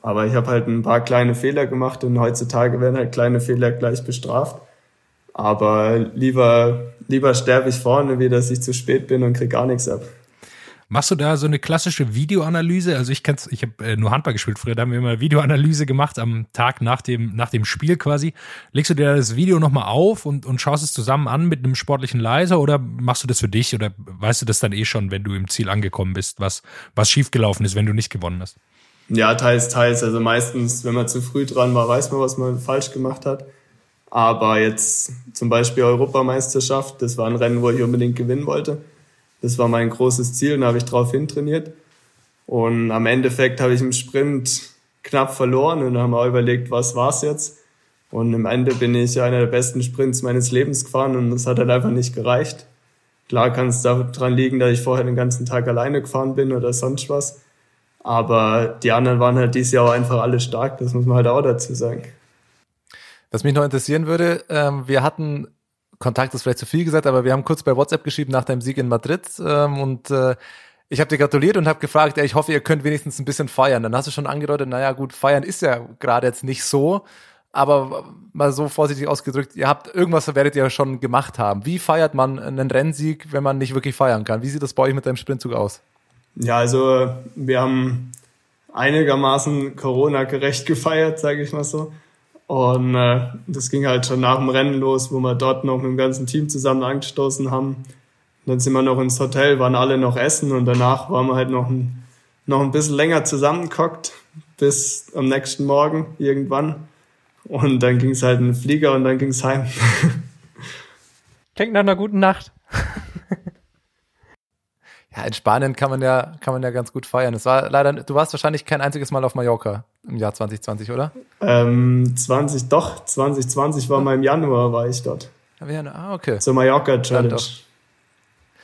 Aber ich habe halt ein paar kleine Fehler gemacht und heutzutage werden halt kleine Fehler gleich bestraft. Aber lieber, lieber sterbe ich vorne, wie dass ich zu spät bin und krieg gar nichts ab. Machst du da so eine klassische Videoanalyse? Also ich kenn's, ich habe äh, nur Handball gespielt früher, da haben wir immer Videoanalyse gemacht am Tag nach dem, nach dem Spiel quasi. Legst du dir das Video nochmal auf und, und schaust es zusammen an mit einem sportlichen Leiser oder machst du das für dich oder weißt du das dann eh schon, wenn du im Ziel angekommen bist, was, was schiefgelaufen ist, wenn du nicht gewonnen hast? Ja, teils, teils. Also meistens, wenn man zu früh dran war, weiß man, was man falsch gemacht hat. Aber jetzt zum Beispiel Europameisterschaft, das war ein Rennen, wo ich unbedingt gewinnen wollte das war mein großes Ziel und da habe ich drauf hintrainiert. Und am Endeffekt habe ich im Sprint knapp verloren und haben wir überlegt, was war's jetzt? Und im Ende bin ich einer der besten Sprints meines Lebens gefahren und das hat halt einfach nicht gereicht. Klar kann es daran liegen, dass ich vorher den ganzen Tag alleine gefahren bin oder sonst was. Aber die anderen waren halt dieses Jahr auch einfach alle stark, das muss man halt auch dazu sagen. Was mich noch interessieren würde, ähm, wir hatten Kontakt ist vielleicht zu viel gesagt, aber wir haben kurz bei WhatsApp geschrieben nach deinem Sieg in Madrid ähm, und äh, ich habe dir gratuliert und habe gefragt, ja, ich hoffe, ihr könnt wenigstens ein bisschen feiern. Dann hast du schon angedeutet, naja gut, feiern ist ja gerade jetzt nicht so, aber mal so vorsichtig ausgedrückt, ihr habt irgendwas werdet ihr schon gemacht haben. Wie feiert man einen Rennsieg, wenn man nicht wirklich feiern kann? Wie sieht das bei euch mit deinem Sprintzug aus? Ja, also wir haben einigermaßen Corona-gerecht gefeiert, sage ich mal so. Und äh, das ging halt schon nach dem Rennen los, wo wir dort noch mit dem ganzen Team zusammen angestoßen haben. Und dann sind wir noch ins Hotel, waren alle noch essen und danach waren wir halt noch ein, noch ein bisschen länger zusammengekockt bis am nächsten Morgen irgendwann. Und dann ging es halt in den Flieger und dann ging es heim. Klingt nach einer guten Nacht. Ja, in Spanien kann man ja, kann man ja ganz gut feiern. Es war leider, du warst wahrscheinlich kein einziges Mal auf Mallorca im Jahr 2020, oder? Ähm, 20, doch, 2020 war mal im Januar, war ich dort. Ah, okay. Zur Mallorca Challenge.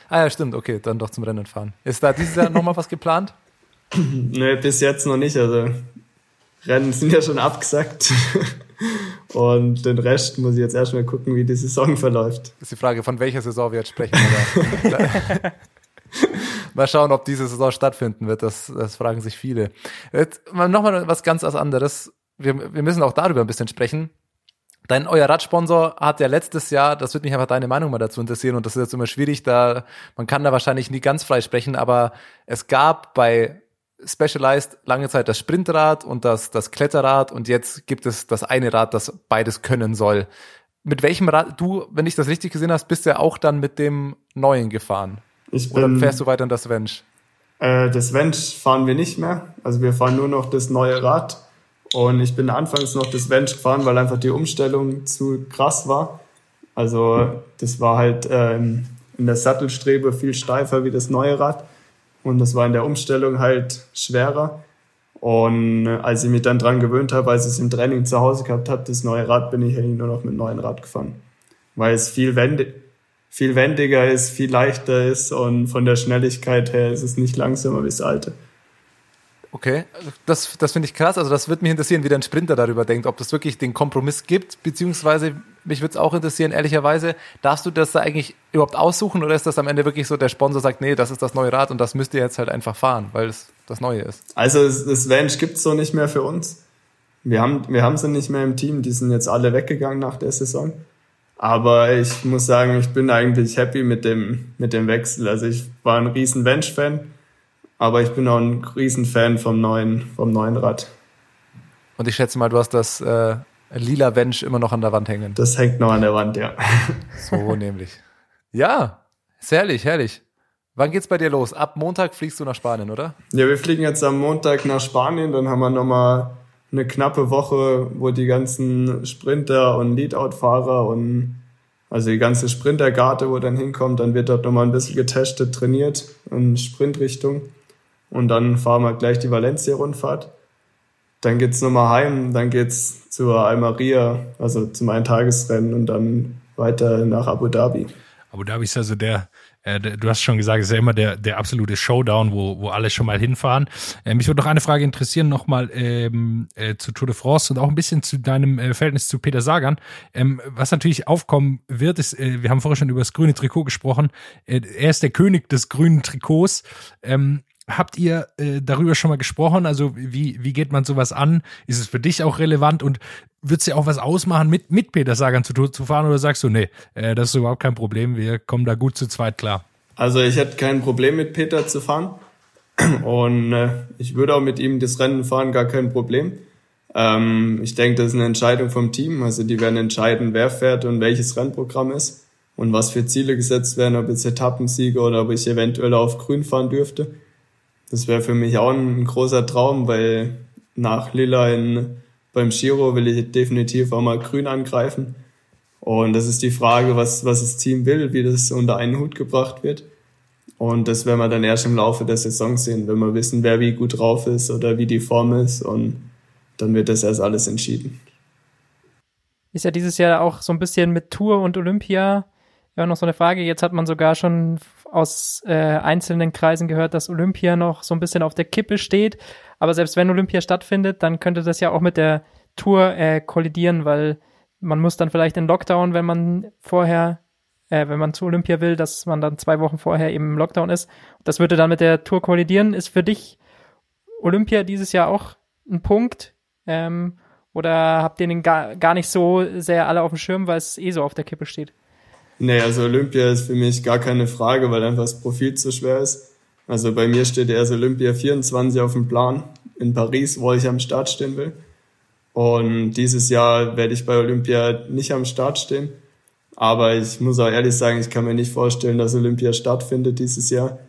Ah ja, stimmt, okay, dann doch zum Rennen fahren. Ist da dieses Jahr nochmal was geplant? Nee, bis jetzt noch nicht. Also Rennen sind ja schon abgesagt. Und den Rest muss ich jetzt erstmal gucken, wie die Saison verläuft. Das ist die Frage, von welcher Saison wir jetzt sprechen. mal schauen, ob diese Saison stattfinden wird. Das, das fragen sich viele. Nochmal was ganz anderes. Wir, wir müssen auch darüber ein bisschen sprechen. Dein euer Radsponsor hat ja letztes Jahr, das wird mich einfach deine Meinung mal dazu interessieren und das ist jetzt immer schwierig, da man kann da wahrscheinlich nie ganz frei sprechen, aber es gab bei Specialized lange Zeit das Sprintrad und das das Kletterrad und jetzt gibt es das eine Rad, das beides können soll. Mit welchem Rad du, wenn ich das richtig gesehen hast, bist ja auch dann mit dem neuen gefahren? Ich bin, Oder fährst du weiter in das Wench? Äh, das Wench fahren wir nicht mehr. Also wir fahren nur noch das neue Rad. Und ich bin anfangs noch das Wench gefahren, weil einfach die Umstellung zu krass war. Also das war halt ähm, in der Sattelstrebe viel steifer wie das neue Rad. Und das war in der Umstellung halt schwerer. Und als ich mich dann dran gewöhnt habe, als ich es im Training zu Hause gehabt habe, das neue Rad, bin ich eigentlich nur noch mit neuen Rad gefahren. Weil es viel wendig, viel wendiger ist, viel leichter ist und von der Schnelligkeit her ist es nicht langsamer wie das alte. Okay, das, das finde ich krass. Also das würde mich interessieren, wie der Sprinter darüber denkt, ob das wirklich den Kompromiss gibt, beziehungsweise mich würde es auch interessieren, ehrlicherweise, darfst du das da eigentlich überhaupt aussuchen oder ist das am Ende wirklich so, der Sponsor sagt, nee, das ist das neue Rad und das müsst ihr jetzt halt einfach fahren, weil es das Neue ist? Also das Vange gibt's so nicht mehr für uns. Wir haben, wir haben sie nicht mehr im Team, die sind jetzt alle weggegangen nach der Saison. Aber ich muss sagen, ich bin eigentlich happy mit dem, mit dem Wechsel. Also ich war ein riesen Bench-Fan, aber ich bin auch ein riesen Fan vom neuen, vom neuen Rad. Und ich schätze mal, du hast das äh, lila Bench immer noch an der Wand hängen. Das hängt noch an der Wand, ja. So nämlich. Ja, ist herrlich, herrlich. Wann geht's bei dir los? Ab Montag fliegst du nach Spanien, oder? Ja, wir fliegen jetzt am Montag nach Spanien, dann haben wir nochmal eine knappe Woche, wo die ganzen Sprinter und Leadout-Fahrer und also die ganze Sprintergarte, wo dann hinkommt, dann wird dort nochmal ein bisschen getestet, trainiert in Sprintrichtung. Und dann fahren wir gleich die Valencia-Rundfahrt. Dann geht's nochmal heim, dann geht's zur Almeria, also zum Eintagesrennen und dann weiter nach Abu Dhabi. Abu Dhabi ist also der, äh, du hast schon gesagt, es ist ja immer der, der absolute Showdown, wo, wo alle schon mal hinfahren. Äh, mich würde noch eine Frage interessieren, nochmal ähm, äh, zu Tour de France und auch ein bisschen zu deinem äh, Verhältnis zu Peter Sagan. Ähm, was natürlich aufkommen wird, ist, äh, wir haben vorher schon über das grüne Trikot gesprochen. Äh, er ist der König des grünen Trikots. Ähm, Habt ihr äh, darüber schon mal gesprochen? Also wie, wie geht man sowas an? Ist es für dich auch relevant und wird es ja auch was ausmachen, mit, mit Peter Sagan zu, zu fahren oder sagst du, nee, äh, das ist überhaupt kein Problem, wir kommen da gut zu zweit klar? Also ich hätte kein Problem mit Peter zu fahren und äh, ich würde auch mit ihm das Rennen fahren, gar kein Problem. Ähm, ich denke, das ist eine Entscheidung vom Team, also die werden entscheiden, wer fährt und welches Rennprogramm ist und was für Ziele gesetzt werden, ob jetzt Etappensieger oder ob ich eventuell auf Grün fahren dürfte. Das wäre für mich auch ein großer Traum, weil nach Lila in, beim Giro will ich definitiv auch mal grün angreifen. Und das ist die Frage, was, was das Team will, wie das unter einen Hut gebracht wird. Und das werden wir dann erst im Laufe der Saison sehen, wenn wir wissen, wer wie gut drauf ist oder wie die Form ist. Und dann wird das erst alles entschieden. Ist ja dieses Jahr auch so ein bisschen mit Tour und Olympia ja noch so eine Frage. Jetzt hat man sogar schon aus äh, einzelnen Kreisen gehört, dass Olympia noch so ein bisschen auf der Kippe steht. Aber selbst wenn Olympia stattfindet, dann könnte das ja auch mit der Tour äh, kollidieren, weil man muss dann vielleicht in Lockdown, wenn man vorher, äh, wenn man zu Olympia will, dass man dann zwei Wochen vorher eben im Lockdown ist. Das würde dann mit der Tour kollidieren. Ist für dich Olympia dieses Jahr auch ein Punkt? Ähm, oder habt ihr den gar, gar nicht so sehr alle auf dem Schirm, weil es eh so auf der Kippe steht? Nee, also Olympia ist für mich gar keine Frage, weil einfach das Profil zu schwer ist. Also bei mir steht erst Olympia 24 auf dem Plan in Paris, wo ich am Start stehen will. Und dieses Jahr werde ich bei Olympia nicht am Start stehen. Aber ich muss auch ehrlich sagen, ich kann mir nicht vorstellen, dass Olympia stattfindet dieses Jahr,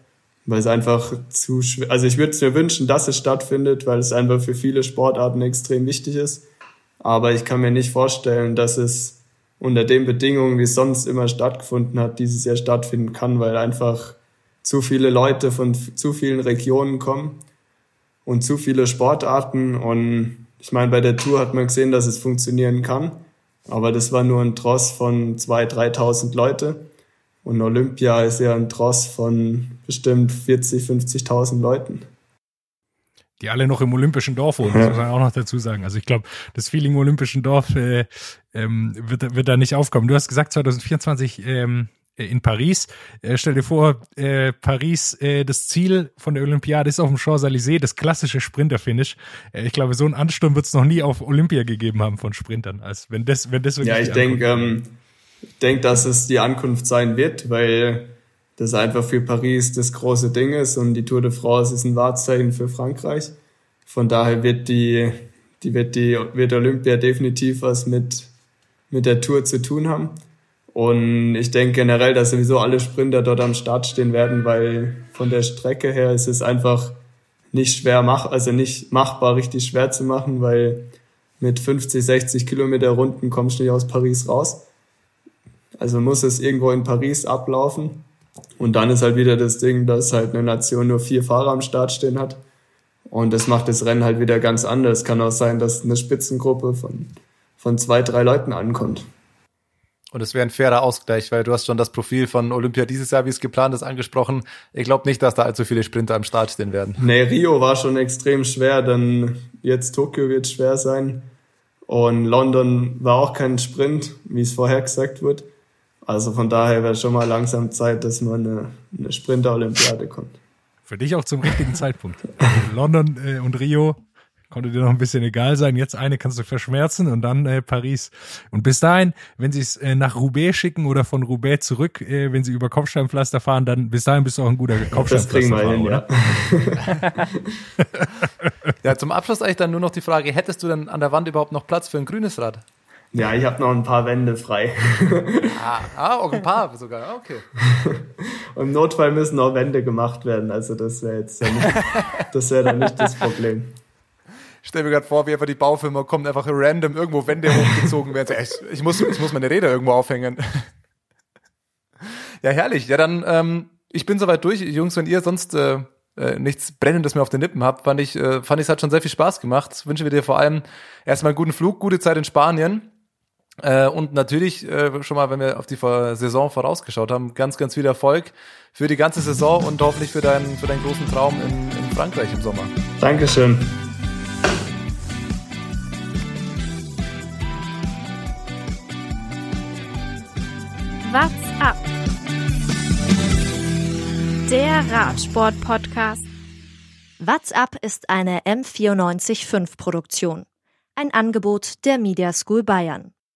weil es einfach zu schwer, also ich würde es mir wünschen, dass es stattfindet, weil es einfach für viele Sportarten extrem wichtig ist. Aber ich kann mir nicht vorstellen, dass es unter den Bedingungen, wie es sonst immer stattgefunden hat, dieses Jahr stattfinden kann, weil einfach zu viele Leute von zu vielen Regionen kommen und zu viele Sportarten. Und ich meine, bei der Tour hat man gesehen, dass es funktionieren kann. Aber das war nur ein Tross von 2.000, 3.000 Leute. Und Olympia ist ja ein Tross von bestimmt 40, 50.000 Leuten. Die alle noch im Olympischen Dorf wohnen, das muss man auch noch dazu sagen. Also ich glaube, das Feeling im Olympischen Dorf äh, ähm, wird, wird da nicht aufkommen. Du hast gesagt, 2024 ähm, in Paris. Äh, stell dir vor, äh, Paris, äh, das Ziel von der Olympiade ist auf dem Champs-Élysées, das klassische Sprinter-Finish. Äh, ich glaube, so einen Ansturm wird es noch nie auf Olympia gegeben haben von Sprintern. als wenn das, wenn das wirklich Ja, ich denke, ähm, ich denke, dass es die Ankunft sein wird, weil das einfach für Paris das große Ding ist und die Tour de France ist ein Wahrzeichen für Frankreich. Von daher wird die, die wird die, wird Olympia definitiv was mit, mit der Tour zu tun haben. Und ich denke generell, dass sowieso alle Sprinter dort am Start stehen werden, weil von der Strecke her ist es einfach nicht schwer mach, also nicht machbar, richtig schwer zu machen, weil mit 50, 60 Kilometer Runden kommst du nicht aus Paris raus. Also muss es irgendwo in Paris ablaufen. Und dann ist halt wieder das Ding, dass halt eine Nation nur vier Fahrer am Start stehen hat. Und das macht das Rennen halt wieder ganz anders. Kann auch sein, dass eine Spitzengruppe von, von zwei, drei Leuten ankommt. Und es wäre ein fairer Ausgleich, weil du hast schon das Profil von Olympia dieses Jahr, wie es geplant ist, angesprochen. Ich glaube nicht, dass da allzu viele Sprinter am Start stehen werden. Nee, Rio war schon extrem schwer, dann jetzt Tokio wird schwer sein. Und London war auch kein Sprint, wie es vorher gesagt wird. Also von daher wäre schon mal langsam Zeit, dass man eine, eine Sprinter-Olympiade kommt. Für dich auch zum richtigen Zeitpunkt. London äh, und Rio konnte dir noch ein bisschen egal sein. Jetzt eine kannst du verschmerzen und dann äh, Paris. Und bis dahin, wenn sie es äh, nach Roubaix schicken oder von Roubaix zurück, äh, wenn sie über Kopfsteinpflaster fahren, dann bis dahin bist du auch ein guter Kopfsteinpflasterfahrer, hin, oder? Ja. ja, zum Abschluss eigentlich dann nur noch die Frage, hättest du dann an der Wand überhaupt noch Platz für ein grünes Rad? Ja, ich habe noch ein paar Wände frei. ah, ah, auch ein paar sogar, okay. Im Notfall müssen auch Wände gemacht werden, also das wäre jetzt ja nicht, das wäre dann nicht das Problem stell mir gerade vor, wie einfach die Baufirma kommt, einfach random irgendwo Wände hochgezogen werden. Ich, ich, muss, ich muss meine Räder irgendwo aufhängen. ja, herrlich. Ja, dann, ähm, ich bin soweit durch. Jungs, wenn ihr sonst äh, äh, nichts Brennendes mehr auf den Lippen habt, fand ich, äh, fand ich, es hat schon sehr viel Spaß gemacht. Wünschen wir dir vor allem erstmal einen guten Flug, gute Zeit in Spanien. Äh, und natürlich äh, schon mal, wenn wir auf die Saison vorausgeschaut haben, ganz, ganz viel Erfolg für die ganze Saison und hoffentlich für deinen, für deinen großen Traum in, in Frankreich im Sommer. Dankeschön. What's up? Der Radsport-Podcast. What's up ist eine M945 Produktion. Ein Angebot der Media School Bayern.